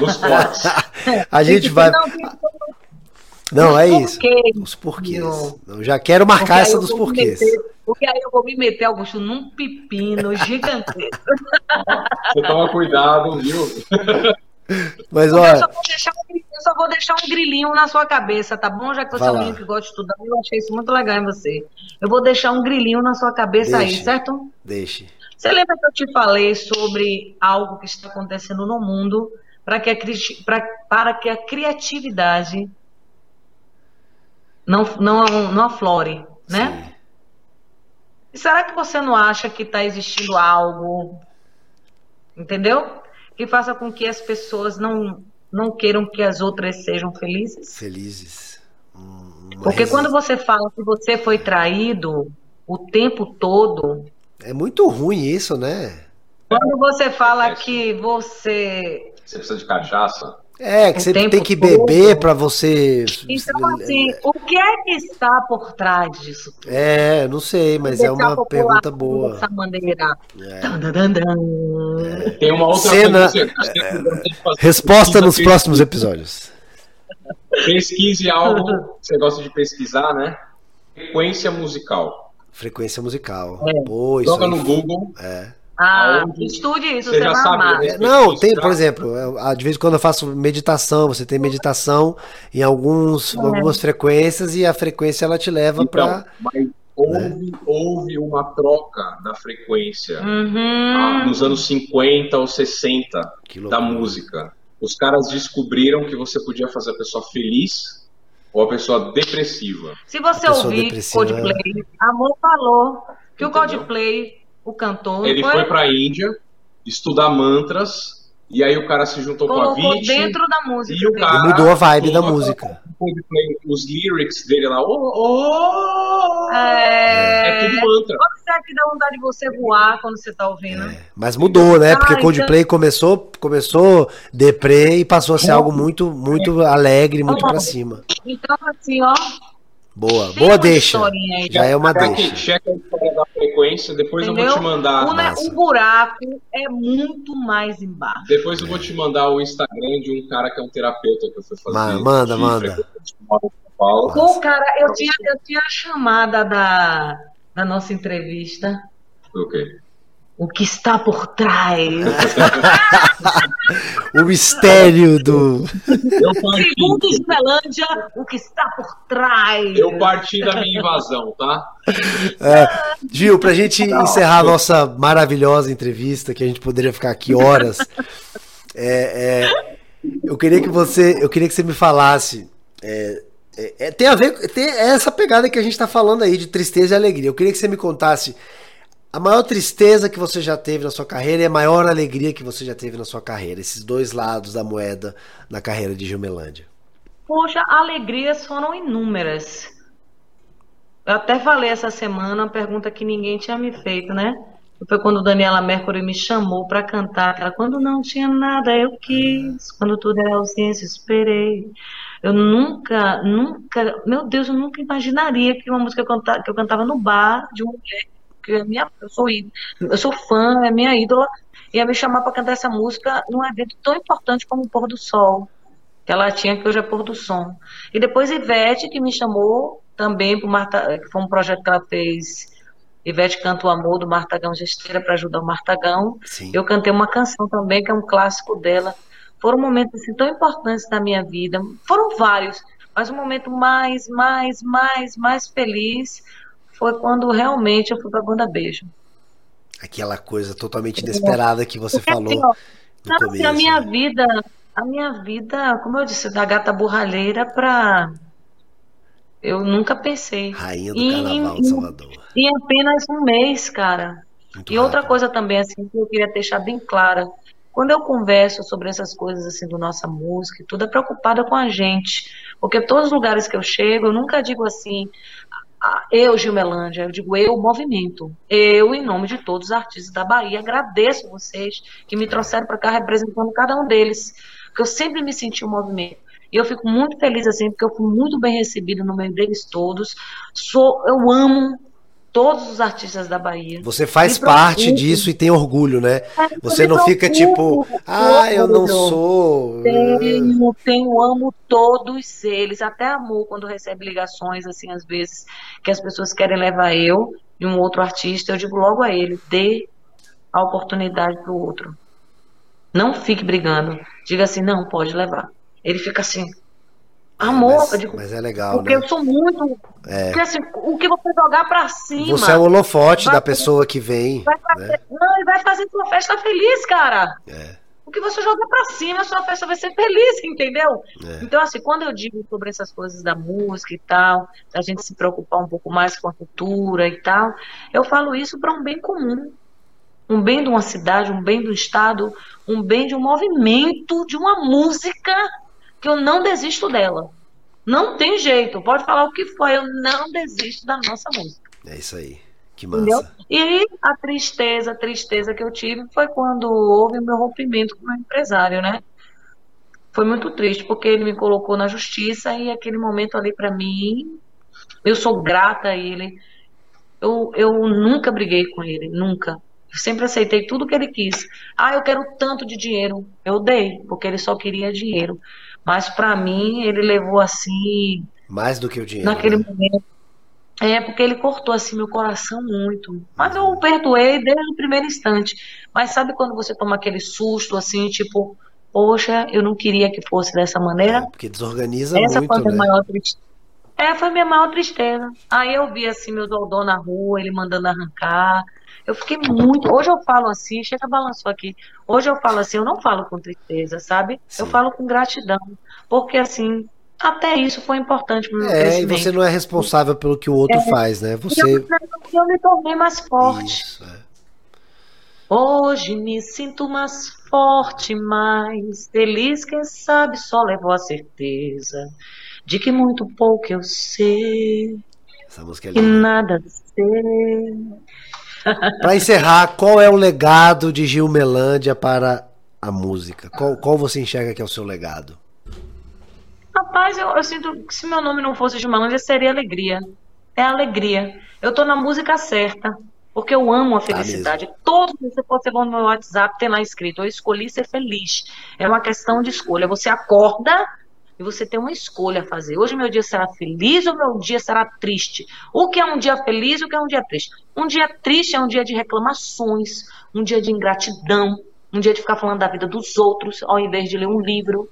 Nos porquês. A gente vai. Não, é isso. Os porquês. Eu já quero marcar essa dos porquês. Meter, porque aí eu vou me meter, Augusto, num pepino gigantesco. Você toma cuidado, viu? Mas olha. Eu só, eu só, vou deixar um grilinho na sua cabeça, tá bom? Já que você é um menino que gosta de estudar, eu achei isso muito legal em você. Eu vou deixar um grilinho na sua cabeça Deixe. aí, certo? Deixe. Você lembra que eu te falei sobre algo que está acontecendo no mundo para que, a, pra, para que a criatividade não, não, não aflore, né? Sim. E será que você não acha que está existindo algo, entendeu? Que faça com que as pessoas não, não queiram que as outras sejam felizes? Felizes. Porque quando você fala que você foi traído o tempo todo. É muito ruim isso, né? Quando você fala que você. Você precisa de cachaça? É, que você tem que beber para você. Então, assim, o que é que está por trás disso? É, não sei, mas é uma pergunta boa. Dessa maneira. É. É. Tem uma outra Cena, coisa. É, resposta nos próximos episódios. Pesquise algo que você gosta de pesquisar, né? Frequência musical. Frequência musical. É. Pô, Joga no Google. É. Ah, estude isso, você, você já sabe. É, não, tem, por exemplo, de vez em quando eu faço meditação, você tem meditação em alguns, é. algumas frequências e a frequência ela te leva então, para. Mas houve, né? houve uma troca da frequência uhum. ah, nos anos 50 ou 60 da música. Os caras descobriram que você podia fazer a pessoa feliz ou a pessoa depressiva. Se você ouvir depressiva... Coldplay, Amor falou que Entendeu? o Coldplay o cantor. Ele foi, foi para a Índia estudar mantras. E aí o cara se juntou Colocou com a Viti. dentro da música. E o cara mudou a vibe da música. Os lyrics dele lá. Oh, oh, é... é tudo mantra. Pode ser que dá vontade de você voar quando você tá ouvindo. É. Mas mudou, né? Porque ah, Coldplay então... começou, começou deprê e passou a ser algo muito, muito alegre, muito para cima. Então, assim, ó Boa, Tem boa deixa. Já é uma deixa. Checa a história da frequência, depois Entendeu? eu vou te mandar. O, o, buraco é muito mais embaixo. Depois eu vou te mandar o Instagram de um cara que é um terapeuta que eu fui fazer. Manda, manda. Pô, cara, eu tinha, eu tinha a chamada da, da nossa entrevista. O quê? O que está por trás. o mistério do. Segundo Esmelândia, o que está por trás. Eu parti da minha invasão, tá? É, Gil, pra gente Não. encerrar a nossa maravilhosa entrevista, que a gente poderia ficar aqui horas, é, é, eu queria que você. Eu queria que você me falasse. É, é, é tem a ver. Tem essa pegada que a gente está falando aí de tristeza e alegria. Eu queria que você me contasse a maior tristeza que você já teve na sua carreira e a maior alegria que você já teve na sua carreira? Esses dois lados da moeda na carreira de Gilmelândia. Poxa, alegrias foram inúmeras. Eu até falei essa semana uma pergunta que ninguém tinha me feito, né? Foi quando Daniela Mercury me chamou para cantar. Ela, quando não tinha nada, eu quis. Quando tudo era ausência, esperei. Eu nunca, nunca, meu Deus, eu nunca imaginaria que uma música que eu cantava, que eu cantava no bar de uma mulher que é minha, eu sou eu sou fã, é minha ídola, ia me chamar para cantar essa música num evento tão importante como o Pôr do Sol, que ela tinha, que hoje é Pôr do Som. E depois Ivete, que me chamou também para Marta, que foi um projeto que ela fez, Ivete Canta o Amor, do Martagão Gesteira, para ajudar o Martagão. Sim. Eu cantei uma canção também, que é um clássico dela. Foram momentos assim, tão importantes na minha vida, foram vários, mas o momento mais, mais, mais, mais feliz foi quando realmente eu fui para Banda Beijo. Aquela coisa totalmente inesperada que você Porque, falou. Assim, ó, assim, a minha né? vida, a minha vida, como eu disse, da gata borralheira para eu nunca pensei. Rainha do Carnaval de Salvador. Em apenas um mês, cara. Muito e rápido. outra coisa também, assim, que eu queria deixar bem clara. Quando eu converso sobre essas coisas, assim, do nossa música e tudo, é preocupada com a gente. Porque todos os lugares que eu chego, eu nunca digo assim, eu, Gilmelândia, eu digo eu, movimento. Eu, em nome de todos os artistas da Bahia, agradeço vocês que me trouxeram para cá representando cada um deles, porque eu sempre me senti um movimento. E eu fico muito feliz assim, porque eu fui muito bem recebida no meio deles todos. Sou, eu amo todos os artistas da Bahia. Você faz parte disso e tem orgulho, né? É, Você não fica tipo, ah, eu não sou. Tenho, tenho, amo todos eles, até amor quando recebe ligações assim às vezes que as pessoas querem levar eu e um outro artista, eu digo logo a ele, dê a oportunidade para o outro. Não fique brigando. Diga assim, não, pode levar. Ele fica assim, Amor, mas, digo, mas é legal, porque né? eu sou muito. É. Porque assim, o que você jogar pra cima. Você é o holofote da pessoa que vem. Vai fazer, né? Não, e vai fazer sua festa feliz, cara. É. O que você jogar pra cima, sua festa vai ser feliz, entendeu? É. Então, assim, quando eu digo sobre essas coisas da música e tal, a gente se preocupar um pouco mais com a cultura e tal, eu falo isso para um bem comum. Um bem de uma cidade, um bem do estado, um bem de um movimento, de uma música que eu não desisto dela. Não tem jeito, pode falar o que for, eu não desisto da nossa música. É isso aí. Que massa. Entendeu? E a tristeza, a tristeza que eu tive foi quando houve o meu rompimento com o meu empresário, né? foi muito triste, porque ele me colocou na justiça e aquele momento ali para mim, eu sou grata a ele. Eu, eu nunca briguei com ele, nunca. Eu sempre aceitei tudo que ele quis. Ah, eu quero tanto de dinheiro. Eu dei, porque ele só queria dinheiro. Mas para mim, ele levou assim. Mais do que o dinheiro. Naquele né? momento. É, porque ele cortou assim meu coração muito. Mas eu o perdoei desde o primeiro instante. Mas sabe quando você toma aquele susto assim, tipo, poxa, eu não queria que fosse dessa maneira? É, porque desorganiza Essa muito, foi a né? maior tristeza. É, foi minha maior tristeza. Aí eu vi assim meu doldô na rua, ele mandando arrancar. Eu fiquei muito. Hoje eu falo assim, chega balançou aqui. Hoje eu falo assim, eu não falo com tristeza, sabe? Sim. Eu falo com gratidão. Porque assim, até isso foi importante para o meu É, e você não é responsável pelo que o outro é, faz, né? Você... Eu, eu me tornei mais forte. Isso, é. Hoje me sinto mais forte, mais feliz, quem sabe só levou a certeza de que muito pouco eu sei. Essa música é linda. E nada sei. Para encerrar, qual é o legado de Gil Melândia para a música? Qual, qual você enxerga que é o seu legado? Rapaz, eu, eu sinto que se meu nome não fosse de Malândia, seria alegria. É alegria. Eu tô na música certa. Porque eu amo a tá felicidade. Tá Todos você pode ser no meu WhatsApp, tem lá escrito, eu escolhi ser feliz. É uma questão de escolha. Você acorda e você tem uma escolha a fazer. Hoje meu dia será feliz ou meu dia será triste? O que é um dia feliz e o que é um dia triste? Um dia triste é um dia de reclamações, um dia de ingratidão, um dia de ficar falando da vida dos outros, ao invés de ler um livro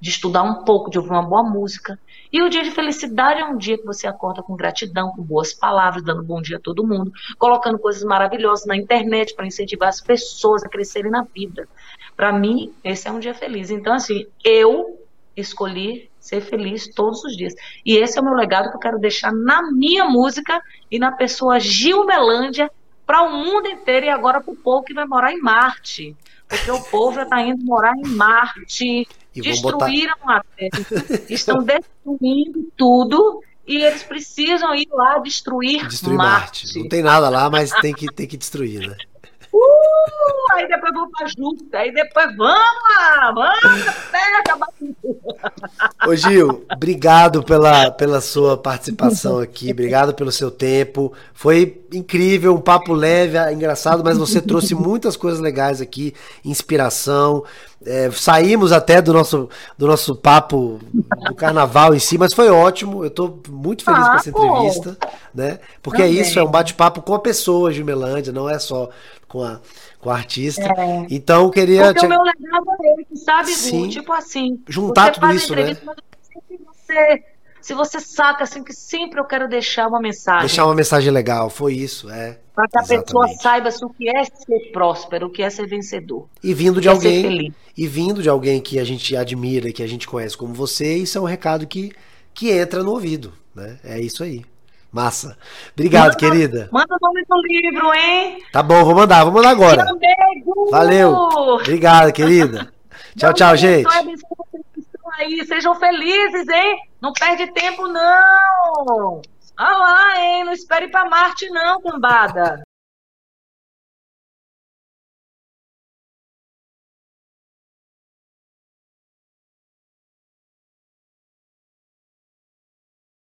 de estudar um pouco, de ouvir uma boa música. E o dia de felicidade é um dia que você acorda com gratidão, com boas palavras, dando bom dia a todo mundo, colocando coisas maravilhosas na internet para incentivar as pessoas a crescerem na vida. Para mim, esse é um dia feliz. Então, assim, eu escolhi ser feliz todos os dias. E esse é o meu legado que eu quero deixar na minha música e na pessoa Gil Melândia para o mundo inteiro e agora para o povo que vai morar em Marte. Porque o povo já está indo morar em Marte, e Destruíram botar... a Terra. Estão destruindo tudo e eles precisam ir lá destruir, destruir Marte. Marte. Não tem nada lá, mas tem que, tem que destruir, né? Uh, aí depois vamos pra Júpiter, aí depois vamos lá, vamos até acabar Ô Gil, obrigado pela, pela sua participação aqui, obrigado pelo seu tempo. Foi incrível, um papo leve, engraçado, mas você trouxe muitas coisas legais aqui, inspiração. É, saímos até do nosso, do nosso papo do carnaval em si, mas foi ótimo. Eu estou muito feliz ah, com essa entrevista, né? Porque Também. é isso, é um bate-papo com a pessoa, Gilmelândia, não é só com a, com a artista. É. Então, queria. Porque te... o meu legado é ele, sabe, Sim. Tipo assim. Juntar tudo isso, né? Você, se você saca assim que sempre eu quero deixar uma mensagem. Deixar uma mensagem legal, foi isso, é. Para que a pessoa saiba o que é ser próspero, o que é ser vencedor. E vindo de é alguém. E vindo de alguém que a gente admira, que a gente conhece como você, isso é um recado que, que entra no ouvido. Né? É isso aí. Massa. Obrigado, manda, querida. Manda o nome do livro, hein? Tá bom, vou mandar, vou mandar agora. Valeu. Obrigado, querida. Tchau, tchau, gente. Aí, sejam felizes, hein? Não perde tempo, não. Ah lá, hein? Não espere para Marte, não, cambada.